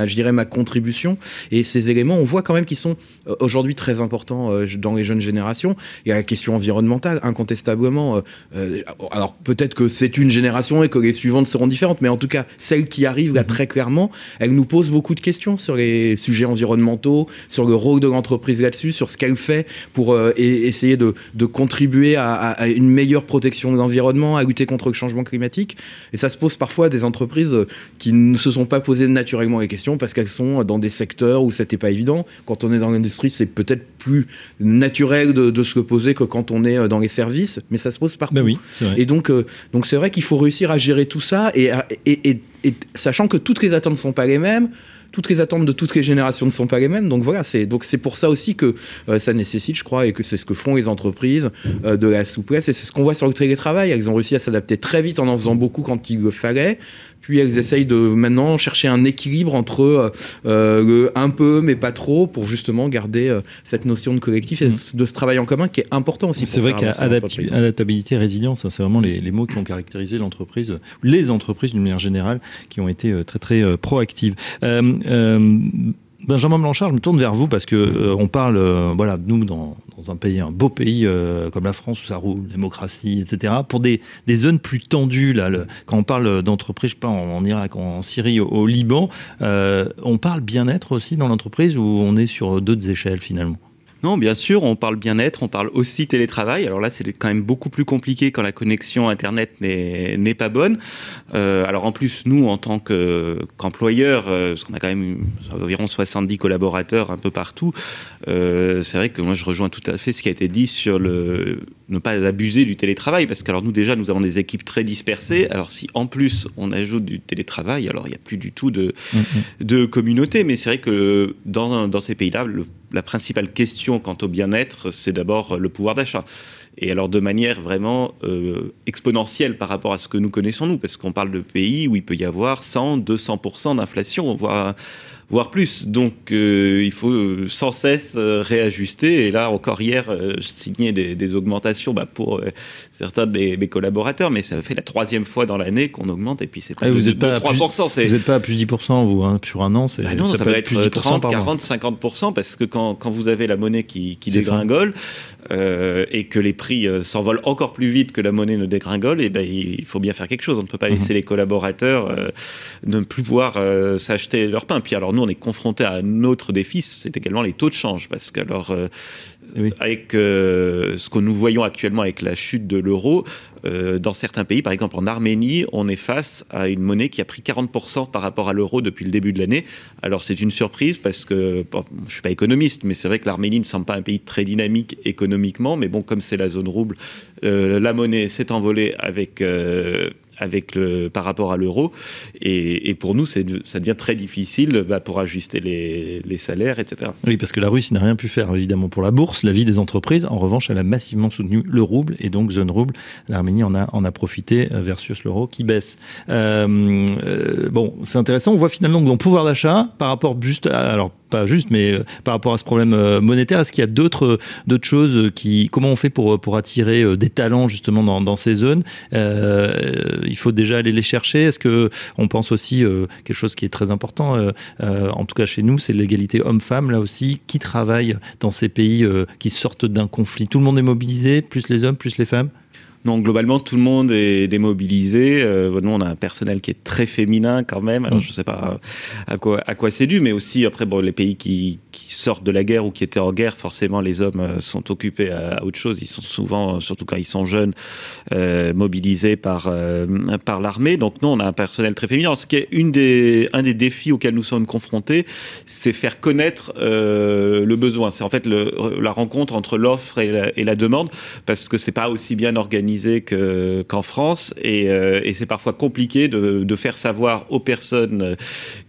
Je dirais, ma contribution. Et ces éléments, on voit quand même qu'ils sont euh, aujourd'hui très importants euh, dans les jeunes générations. Il y a la question environnementale, incontestablement. Euh, alors peut-être que c'est une génération et que les suivantes seront différentes, mais en tout cas, celle qui arrive là mhm. très clairement, elle nous pose beaucoup de questions sur les sujets environnementaux, sur le rôle de l'entreprise là-dessus, sur ce qu'elle fait pour essayer de, contribuer à, à, une meilleure protection de l'environnement, à lutter contre le changement climatique. Et ça se pose parfois à des entreprises qui ne se sont pas posées naturellement les questions parce qu'elles sont dans des secteurs où c'était pas évident. Quand on est dans l'industrie, c'est peut-être plus naturel de, se poser que quand on est dans les services, mais ça se pose partout. Ben oui, et donc, euh, donc c'est vrai qu'il faut réussir à gérer tout ça et, et, sachant que toutes les attentes ne sont pas les mêmes toutes les attentes de toutes les générations ne sont pas les mêmes. Donc voilà, c'est donc c'est pour ça aussi que euh, ça nécessite, je crois, et que c'est ce que font les entreprises euh, de la souplesse. Et c'est ce qu'on voit sur le télétravail. Elles ont réussi à s'adapter très vite en en faisant beaucoup quand il le fallait. Puis elles essayent de maintenant chercher un équilibre entre euh, euh, le un peu mais pas trop pour justement garder euh, cette notion de collectif et de ce travail en commun qui est important aussi. C'est vrai qu'adaptabilité, résilience, hein, c'est vraiment les, les, mots qui ont caractérisé l'entreprise, les entreprises d'une manière générale, qui ont été très très proactives. Benjamin Blanchard, je me tourne vers vous parce que euh, on parle, euh, voilà, nous dans, un pays, un beau pays euh, comme la France où ça roule, démocratie, etc. Pour des, zones plus tendues, là, quand on parle d'entreprise, je sais en, Irak, en, Syrie, au, Liban, on parle bien-être aussi dans l'entreprise ou on est sur d'autres échelles finalement? Non, bien sûr, on parle bien-être, on parle aussi télétravail. Alors là, c'est quand même beaucoup plus compliqué quand la connexion Internet n'est pas bonne. Euh, alors en plus, nous, en tant qu'employeur, euh, parce qu'on a quand même environ 70 collaborateurs un peu partout, euh, c'est vrai que moi, je rejoins tout à fait ce qui a été dit sur le ne pas abuser du télétravail, parce que alors nous déjà, nous avons des équipes très dispersées. Alors si en plus on ajoute du télétravail, alors il n'y a plus du tout de, mm-hmm. de communauté. Mais c'est vrai que dans, dans ces pays-là, le la principale question quant au bien-être, c'est d'abord le pouvoir d'achat. Et alors de manière vraiment euh, exponentielle par rapport à ce que nous connaissons nous, parce qu'on parle de pays où il peut y avoir 100, 200% d'inflation, voire plus. Donc euh, il faut euh, sans cesse euh, réajuster. Et là, encore hier, je signais des, augmentations bah, pour certains de mes, collaborateurs, mais ça fait la troisième fois dans l'année qu'on augmente. Et puis c'est pas, ah, vous êtes pas 3%. vous n'êtes pas à plus 10%, vous, hein, sur un an. Bah non, ça, peut, être, plus 30, 40, 50%, parce que quand, quand vous avez la monnaie qui, qui dégringole, euh, et que les prix euh, s'envolent encore plus vite que la monnaie ne dégringole, et ben il faut bien faire quelque chose. On ne peut pas laisser mhm. les collaborateurs euh, ne plus pouvoir s'acheter leur pain. Puis alors nous, on est confronté à un autre défi, c'est également les taux de change, parce que alors avec ce que nous voyons actuellement avec la chute de l'euro, euh, dans certains pays, par exemple en Arménie, on est face à une monnaie qui a pris 40% par rapport à l'euro depuis le début de l'année. Alors c'est une surprise parce que je je suis pas économiste, mais c'est vrai que l'Arménie ne semble pas un pays très dynamique économiquement. Mais bon, comme c'est la zone rouble, euh, la monnaie s'est envolée avec euh, avec le, par rapport à l'euro. Et, pour nous, ça devient très difficile bah, pour ajuster les, les, salaires, etc. Oui, parce que la Russie n'a rien pu faire, évidemment, pour la bourse, la vie des entreprises. En revanche, elle a massivement soutenu le rouble et donc zone rouble. L'Arménie en a, en a profité euh, versus l'euro qui baisse. Euh, euh, bon, c'est intéressant. On voit finalement que le pouvoir d'achat, par rapport juste à, alors pas juste, mais euh, par rapport à ce problème euh, monétaire, est-ce qu'il y a d'autres d'autres choses qui comment on fait pour attirer euh, des talents justement dans, dans ces zones Il faut déjà aller les chercher. Est-ce que on pense aussi quelque chose qui est très important, en tout cas chez nous, c'est l'égalité homme-femme là aussi, qui travaille dans ces pays qui sortent d'un conflit? Tout le monde est mobilisé, plus les hommes, plus les femmes? Non, globalement, tout le monde est démobilisé. Euh, nous, on a un personnel qui est très féminin quand même. Alors, je ne sais pas à quoi, à quoi c'est dû, mais aussi, après, bon, les pays qui, sortent de la guerre ou qui étaient en guerre, forcément, les hommes euh, sont occupés à, autre chose. Ils sont souvent, surtout quand ils sont jeunes, euh, mobilisés par, euh, par l'armée. Donc, nous, on a un personnel très féminin. Ce qui est une des, un des défis auxquels nous sommes confrontés, c'est faire connaître euh, le besoin. C'est en fait la rencontre entre l'offre et et la demande, parce que c'est pas aussi bien organisé qu'en France. Et, euh, et c'est parfois compliqué de, de, faire savoir aux personnes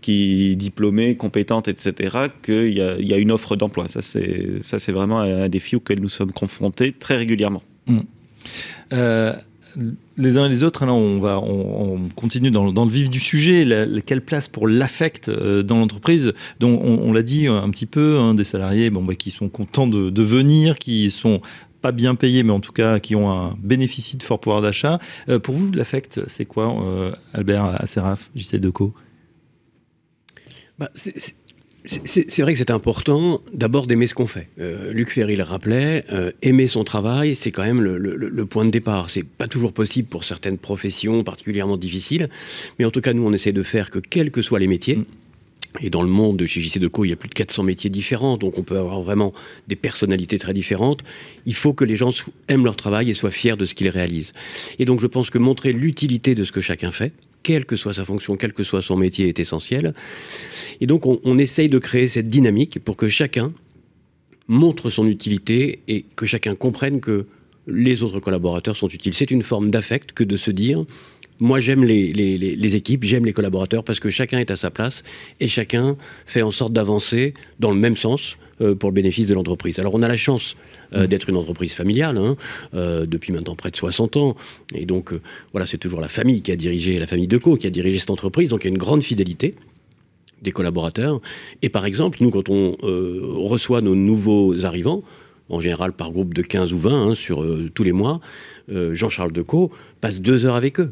qui diplômées, compétentes, etc., qu'il y, y, a une offre d'emploi. Ça, c'est vraiment un défi auquel nous sommes confrontés très régulièrement. Mmh. Euh, les uns et les autres, alors on, va, on, on continue dans, le vif du sujet. Quelle place pour l'affect euh, dans l'entreprise? Dont on, l'a dit un petit peu, hein, des salariés bon, bah, qui sont contents de venir, qui sont pas bien payés, mais en tout cas qui ont un bénéfice de fort pouvoir d'achat. Euh, pour vous, l'affect, c'est quoi, euh, Albert Aceraf, JC Deco? Bah, c'est vrai que c'est important d'abord d'aimer ce qu'on fait. Euh, Luc Ferry le rappelait, euh, aimer son travail, c'est quand même le, le, le, point de départ. C'est pas toujours possible pour certaines professions particulièrement difficiles, mais en tout cas nous on essaie de faire que quels que soient les métiers, mmh et dans le monde de chez JC Deco, il y a plus de 400 métiers différents, donc on peut avoir vraiment des personnalités très différentes. Il faut que les gens aiment leur travail et soient fiers de ce qu'ils réalisent. Et donc je pense que montrer l'utilité de ce que chacun fait, quelle que soit sa fonction, quel que soit son métier, est essentiel. Et donc on, on essaye de créer cette dynamique pour que chacun montre son utilité et que chacun comprenne que les autres collaborateurs sont utiles. C'est une forme d'affect que de se dire moi, j'aime les, les, les, équipes, j'aime les collaborateurs parce que chacun est à sa place et chacun fait en sorte d'avancer dans le même sens euh, pour le bénéfice de l'entreprise. Alors, on a la chance euh, mmh. d'être une entreprise familiale hein, euh, depuis maintenant près de 60 ans. Et donc, voilà, c'est toujours la famille qui a dirigé, la famille Deco qui a dirigé cette entreprise. Donc, il y a une grande fidélité des collaborateurs. Et par exemple, nous, quand on reçoit nos nouveaux arrivants, en général par groupe de 15 ou 20 hein, sur tous les mois, Jean-Charles Decaux passe deux heures avec eux.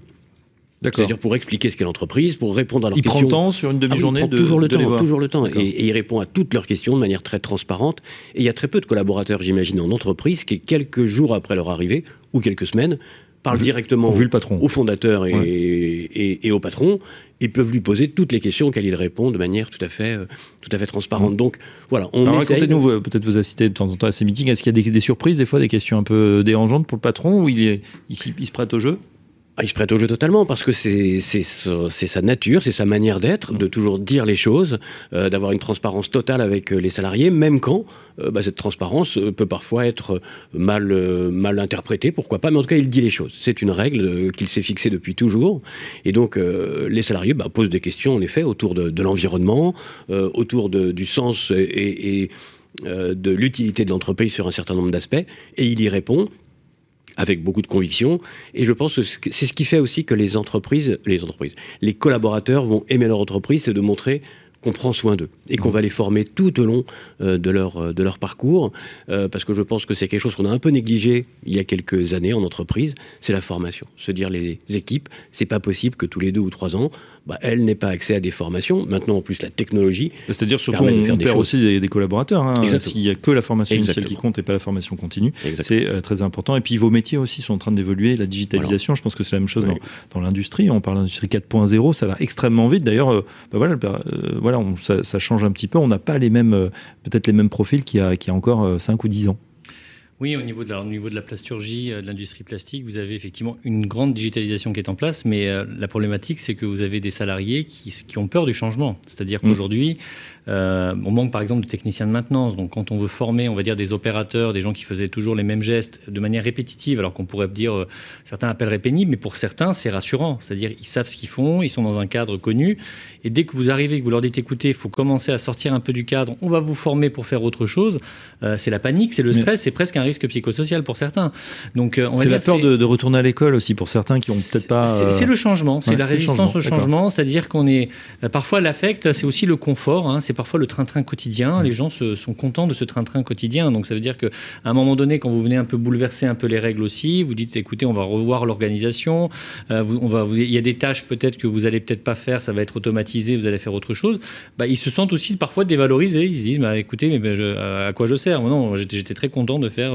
C'est-à-dire pour expliquer ce qu'est l'entreprise, pour répondre à leurs il questions. Il prend le temps sur une demi-journée ah oui, de toujours le de temps, toujours le temps, et, et, il répond à toutes leurs questions de manière très transparente. Et il y a très peu de collaborateurs, j'imagine, en entreprise qui, quelques jours après leur arrivée ou quelques semaines, parlent vu, directement vu le patron. au fondateur et, ouais. et, et, au patron et peuvent lui poser toutes les questions auxquelles il répond de manière tout à fait, euh, tout à fait transparente. Mmh. Donc voilà, on Alors, racontez-nous, de... peut-être vous assistez de temps en temps à ces meetings. Est-ce qu'il y a des, des, surprises, des fois des questions un peu dérangeantes pour le patron ou il, est, il, il se prête au jeu? Il se prête au jeu totalement parce que c'est sa nature, c'est sa manière d'être, de toujours dire les choses, euh, d'avoir une transparence totale avec euh, les salariés, même quand euh, bah, cette transparence peut parfois être mal, mal interprétée, pourquoi pas, mais en tout cas il dit les choses. C'est une règle qu'il s'est fixée depuis toujours. Et donc les salariés bah, posent des questions en effet autour de, l'environnement, autour du sens et, et de l'utilité de l'entreprise sur un certain nombre d'aspects, et il y répond avec beaucoup de conviction. Et je pense que c'est ce qui fait aussi que les entreprises, les entreprises, les collaborateurs vont aimer leur entreprise, c'est de montrer qu'on prend soin d'eux et qu'on va les former tout au long euh, de, leur, de leur parcours, euh, parce que je pense que c'est quelque chose qu'on a un peu négligé il y a quelques années en entreprise, c'est la formation. Se dire les équipes, c'est pas possible que tous les deux ou trois ans, bah, elles n'aient pas accès à des formations. Maintenant, en plus, la technologie. C'est-à-dire surtout on, de on perd aussi des, des collaborateurs. Hein. S'il n'y a que la formation initiale qui compte et pas la formation continue, c'est euh, très important. Et puis vos métiers aussi sont en train d'évoluer. La digitalisation, je pense que c'est la même chose oui. dans, dans l'industrie. On parle d'industrie 4.0, ça va extrêmement vite. D'ailleurs, euh, bah, voilà, euh, voilà on, ça, ça, change un petit peu. On n'a pas les mêmes, euh, peut-être les mêmes profils qu'il y a, qu y a encore 5 ou 10 ans. Oui, au niveau de la, au niveau de la plasturgie, euh, de l'industrie plastique, vous avez effectivement une grande digitalisation qui est en place, mais euh, la problématique, c'est que vous avez des salariés qui, qui ont peur du changement. C'est-à-dire mmh. qu'aujourd'hui, euh, on manque par exemple de techniciens de maintenance. Donc, quand on veut former, on va dire, des opérateurs, des gens qui faisaient toujours les mêmes gestes de manière répétitive, alors qu'on pourrait dire, euh, certains appelleraient pénible, mais pour certains, c'est rassurant. C'est-à-dire, ils savent ce qu'ils font, ils sont dans un cadre connu, et dès que vous arrivez, que vous leur dites, écoutez, il faut commencer à sortir un peu du cadre, on va vous former pour faire autre chose, euh, c'est la panique, c'est le stress, c'est presque un risque psychosocial pour certains. Donc, euh, c'est la peur de, de, retourner à l'école aussi pour certains qui ont peut-être pas. Euh... C'est le changement, c'est ouais, la résistance au changement, c'est-à-dire qu'on est euh, parfois l'affect, c'est aussi le confort, hein, c'est parfois le train-train quotidien. Les gens se, sont contents de ce train-train quotidien, donc ça veut dire que à un moment donné, quand vous venez un peu bouleverser un peu les règles aussi, vous dites écoutez, on va revoir l'organisation, euh, on va, vous, il y a des tâches peut-être que vous allez peut-être pas faire, ça va être automatisé, vous allez faire autre chose. Bah, ils se sentent aussi parfois dévalorisés. Ils se disent bah, écoutez, mais je, à quoi je sers? Non, j'étais très content de faire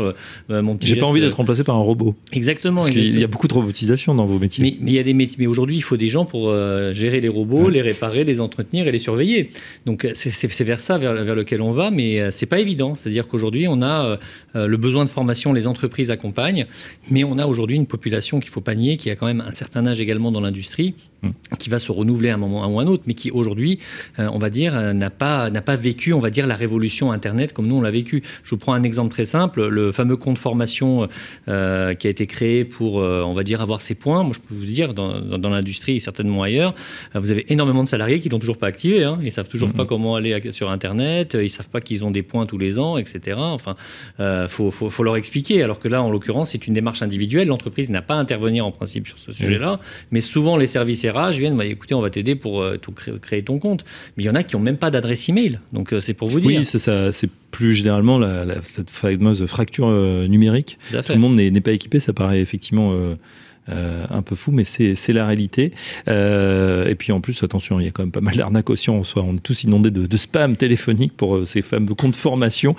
euh, mon petit J'ai pas envie d'être remplacé par un robot. Exactement. Parce qu'il y a beaucoup de robotisation dans vos métiers. Mais, mais il y a des métiers. Mais aujourd'hui, il faut des gens pour gérer les robots, les réparer, les entretenir et les surveiller. Donc c'est vers ça vers, lequel on va, mais c'est pas évident. C'est-à-dire qu'aujourd'hui, on a le besoin de formation, les entreprises accompagnent, mais on a aujourd'hui une population qu'il faut pas nier, qui a quand même un certain âge également dans l'industrie. Qui va se renouveler à un moment ou à un autre, mais qui aujourd'hui, on va dire, n'a pas n'a pas vécu, on va dire, la révolution Internet comme nous on l'a vécu. Je vous prends un exemple très simple, le fameux compte formation euh, qui a été créé pour, euh, on va dire, avoir ses points. Moi, je peux vous dire, dans, dans, l'industrie et certainement ailleurs, euh, vous avez énormément de salariés qui l'ont toujours pas activé. Hein. Ils savent toujours pas mhm. comment aller sur Internet. Ils savent pas qu'ils ont des points tous les ans, etc. Enfin, euh, faut, faut, faut, leur expliquer. Alors que là, en l'occurrence, c'est une démarche individuelle. L'entreprise n'a pas à intervenir en principe sur ce sujet-là. Mais souvent, les services RH viennent, bah, écoutez, on va t'aider pour créer, créer, ton compte. Mais il y en a qui ont même pas d'adresse email. Donc, c'est pour vous dire. Oui, c'est ça. C'est plus généralement la, cette fameuse fracture euh, numérique. Tout le monde n'est pas équipé, ça paraît effectivement euh, euh, un peu fou, mais c'est la réalité. et puis en plus, attention, il y a quand même pas mal d'arnaques aussi. On, soit, on est tous inondés de, spam téléphonique pour ces fameux comptes formation.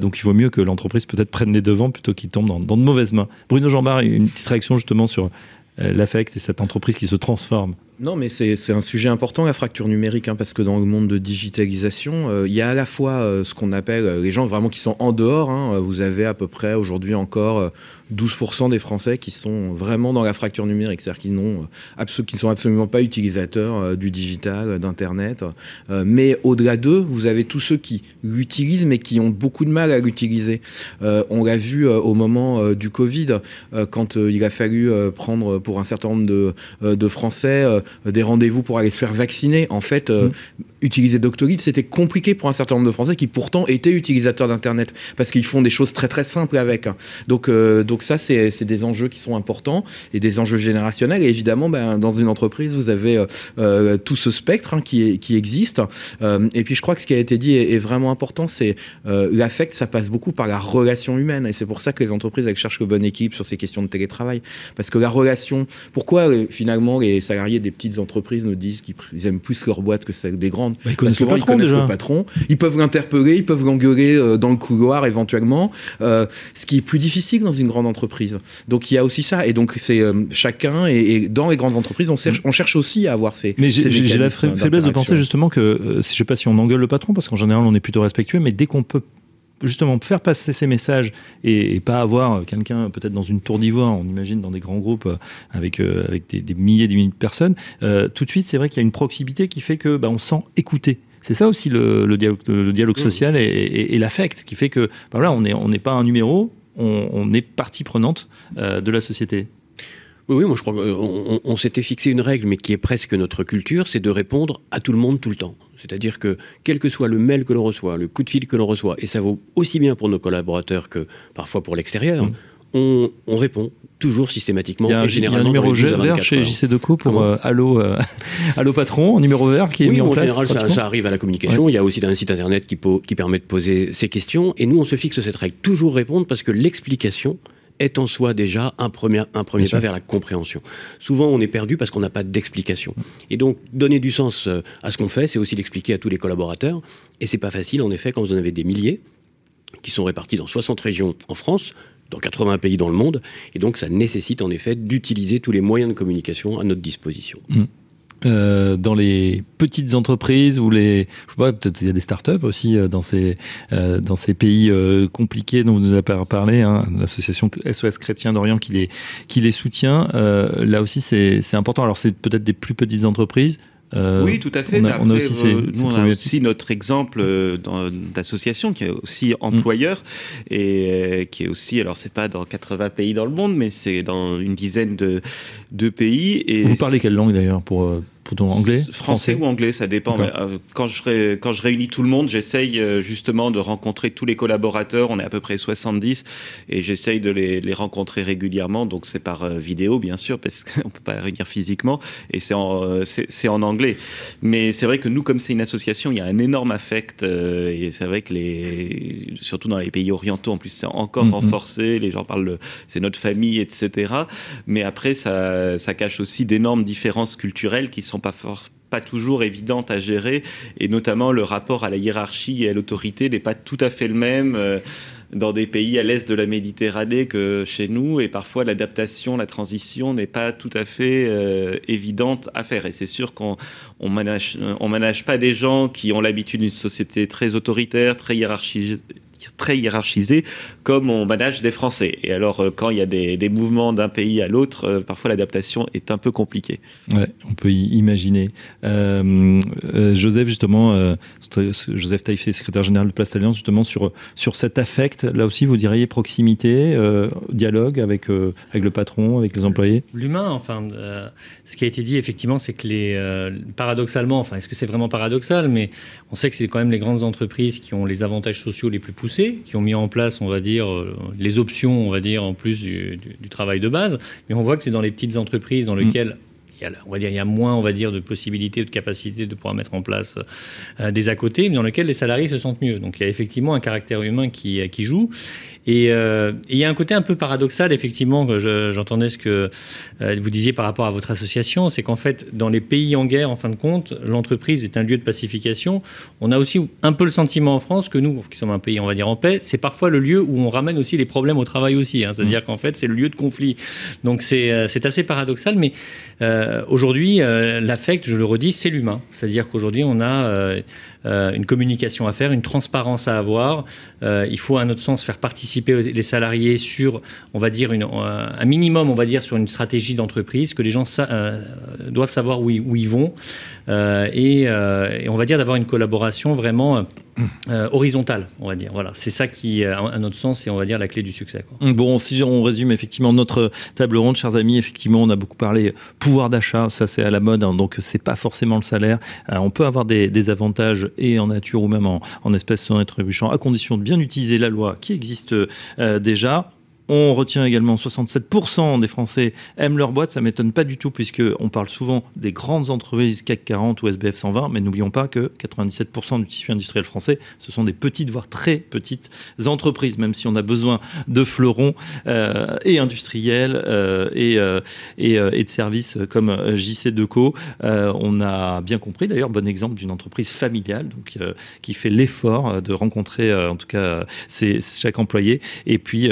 donc il vaut mieux que l'entreprise peut-être prenne les devants plutôt qu'il tombe dans, dans, de mauvaises mains. Bruno Jambard, une petite réaction justement sur l'affect et cette entreprise qui se transforme non, mais c'est un sujet important, la fracture numérique, hein, parce que dans le monde de digitalisation, euh, il y a à la fois euh, ce qu'on appelle euh, les gens vraiment qui sont en dehors. Hein, vous avez à peu près aujourd'hui encore 12% des Français qui sont vraiment dans la fracture numérique, c'est-à-dire qui ne sont absolument pas utilisateurs du digital, d'Internet. mais au-delà d'eux, vous avez tous ceux qui l'utilisent, mais qui ont beaucoup de mal à l'utiliser. on l'a vu au moment du Covid, quand il a fallu prendre pour un certain nombre de, de Français des rendez-vous pour aller se faire vacciner. En fait, euh, mm. utiliser Doctolib, c'était compliqué pour un certain nombre de Français qui pourtant étaient utilisateurs d'Internet parce qu'ils font des choses très très simples avec. Hein. Donc, euh, donc ça, c'est des enjeux qui sont importants et des enjeux générationnels. Et évidemment, ben, dans une entreprise, vous avez tout ce spectre hein, qui, qui existe. et puis, je crois que ce qui a été dit est, vraiment important, c'est l'affect, ça passe beaucoup par la relation humaine. Et c'est pour ça que les entreprises, elles cherchent le bon équipe sur ces questions de télétravail. Parce que la relation, pourquoi finalement les salariés des petites entreprises nous disent qu'ils aiment plus leur boîte que celle des grandes. Bah, ils connaissent, le, patron, ils le patron. Ils peuvent l'interpeller, ils peuvent l'engueuler euh, dans le couloir éventuellement, euh, ce qui est plus difficile dans une grande entreprise. Donc il y a aussi ça. Et donc c'est euh, chacun, et, dans les grandes entreprises, on cherche, on cherche aussi à avoir ces. Mais j'ai la faiblesse de penser justement que, je ne sais pas si on engueule le patron, parce qu'en général on est plutôt respectueux, mais dès qu'on peut justement faire passer ces messages et, pas avoir quelqu'un peut-être dans une tour d'ivoire, on imagine dans des grands groupes euh, avec, euh, avec des, milliers, des milliers de personnes, euh, tout de suite c'est vrai qu'il y a une proximité qui fait que bah, on sent écouté. C'est ça aussi le, dialogue, le dialogue mmh. social et, l'affect qui fait que bah, voilà, on n'est on n'est pas un numéro, on, est partie prenante de la société. Oui, oui, moi je crois qu'on on, s'était fixé une règle, mais qui est presque notre culture, c'est de répondre à tout le monde tout le temps. C'est-à-dire que quel que soit le mail que l'on reçoit, le coup de fil que l'on reçoit, et ça vaut aussi bien pour nos collaborateurs que parfois pour l'extérieur, mmh. on, répond toujours systématiquement. Il y a un, généralement, numéro vert chez JC Deco pour euh, Allo, euh, Allo Patron, un numéro vert qui est mis en, en général, ça, arrive à la communication. Il y a aussi un site internet qui, qui permet de poser ces questions. Et nous, on se fixe cette règle. Toujours répondre parce que l'explication, est en soi déjà un premier, un premier pas vers la compréhension. Souvent, on est perdu parce qu'on n'a pas d'explication. Et donc, donner du sens euh, à ce qu'on fait, c'est aussi l'expliquer à tous les collaborateurs. Et c'est pas facile, en effet, quand vous en avez des milliers qui sont répartis dans 60 régions en France, dans 80 pays dans le monde. Et donc, ça nécessite en effet d'utiliser tous les moyens de communication à notre disposition. Mmh. Euh, dans les petites entreprises ou les, je sais pas, peut-être il y a des startups aussi euh, dans ces euh, dans ces pays compliqués dont vous nous avez parlé, hein, l'association SOS Chrétien d'Orient qui les qui les soutient. là aussi, c'est c'est important. Alors c'est peut-être des plus petites entreprises, euh, oui, tout à fait. On a, aussi, nous, on a aussi notre exemple euh, d'association qui est aussi employeur et qui est aussi, alors c'est pas dans 80 pays dans le monde, mais c'est dans une dizaine de, de pays. Et Vous parlez quelle langue d'ailleurs pour plutôt anglais français, ou anglais, ça dépend. quand, je, quand je réunis tout le monde, j'essaye justement de rencontrer tous les collaborateurs. On est à peu près 70 et j'essaye de les, les, rencontrer régulièrement. Donc c'est par vidéo, bien sûr, parce qu'on peut pas réunir physiquement. Et c'est en, c'est en anglais mais c'est vrai que nous, comme c'est une association, il y a un énorme affect. Euh, et c'est vrai que les, surtout dans les pays orientaux, en plus, c'est encore mm-hmm. renforcé. Les gens parlent, c'est notre famille, etc. Mais après, ça, ça cache aussi d'énormes différences culturelles qui sont pas pas toujours évidentes à gérer, et notamment le rapport à la hiérarchie et à l'autorité n'est pas tout à fait le même. Euh, dans des pays à l'est de la Méditerranée que chez nous, et parfois l'adaptation, la transition n'est pas tout à fait euh, évidente à faire. Et c'est sûr qu'on on manage, on manage pas des gens qui ont l'habitude d'une société très autoritaire, très hiérarchisée très hiérarchisé, comme on manage des Français. Et alors, euh, quand il y a des, mouvements d'un pays à l'autre, euh, parfois l'adaptation est un peu compliquée. Ouais, on peut y imaginer. Euh, Joseph, justement, Joseph Taïfé, secrétaire général de Place Alliance, justement, sur, sur cet affect, là aussi, vous diriez proximité, dialogue avec, avec le patron, avec les employés? L'humain, enfin, ce qui a été dit, effectivement, c'est que les, paradoxalement, enfin, est-ce que c'est vraiment paradoxal, mais on sait que c'est quand même les grandes entreprises qui ont les avantages sociaux les plus poussés qui ont mis en place, on va dire, euh, les options, on va dire, en plus du, travail de base. Mais on voit que c'est dans les petites entreprises dans on va dire, il y a moins, on va dire, de possibilités, de capacités de pouvoir mettre en place euh, des à côté, mais dans lesquels les salariés se sentent mieux. Donc il y a effectivement un caractère humain qui, euh, qui joue. Euh, et, il y a un côté un peu paradoxal, effectivement, que j'entendais ce que vous disiez par rapport à votre association, c'est qu'en fait, dans les pays en guerre, en fin de compte, l'entreprise est un lieu de pacification. On a aussi un peu le sentiment en France que nous, qui sommes un pays, on va dire, en paix, c'est parfois le lieu où on ramène aussi les problèmes au travail aussi. Hein. C'est-à-dire mmh. qu'en fait, c'est le lieu de conflit. Donc c'est assez paradoxal, mais euh, aujourd'hui, euh, l'affect, je le redis, c'est l'humain. C'est-à-dire qu'aujourd'hui, on a euh, une communication à faire, une transparence à avoir. il faut, à notre sens, faire participer les salariés sur, on va dire, un minimum, on va dire, sur une stratégie d'entreprise, que les gens doivent savoir où ils, vont. Et, et, on va dire d'avoir une collaboration vraiment euh, horizontale, on va dire. Voilà, c'est ça qui, à notre sens, c'est on va dire la clé du succès. Bon, si on résume effectivement notre table ronde, chers amis, effectivement, on a beaucoup parlé pouvoir d'achat, ça c'est à la mode, hein, donc c'est pas forcément le salaire. Euh, on peut avoir des, avantages et en nature ou même en, en espèces sans être à condition de bien utiliser la loi qui existe euh, déjà. On retient également 67% des Français aiment leur boîte. Ça m'étonne pas du tout puisque on parle souvent des grandes entreprises CAC 40 ou SBF 120, mais n'oublions pas que 97% du tissu industriel français, ce sont des petites voire très petites entreprises. Même si on a besoin de fleurons euh, et industriels euh, et, euh, et, de services comme JC Deco, on a bien compris. D'ailleurs, bon exemple d'une entreprise familiale donc qui fait l'effort de rencontrer en tout cas chaque employé et puis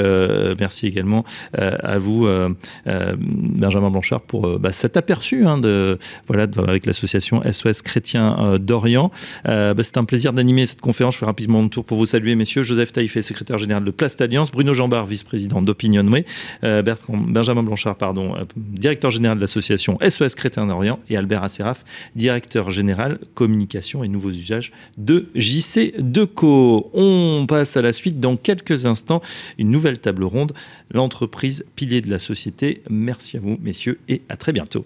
également euh, à vous, euh, euh, Benjamin Blanchard, pour bah, cet aperçu hein, de, voilà, avec l'association SOS Chrétien d'Orient. Bah, c'est un plaisir d'animer cette conférence. Je fais rapidement le tour pour vous saluer, messieurs. Joseph Taïfé, secrétaire général de Place Alliance, Bruno Jambard, vice-président d'Opinionway, Benjamin Blanchard, pardon, directeur général de l'association SOS Chrétien d'Orient, et Albert Asseraf, directeur général communication et nouveaux usages de JC Deco. On passe à la suite dans quelques instants, une nouvelle table ronde l'entreprise pilier de la société. Merci à vous, messieurs, et à très bientôt.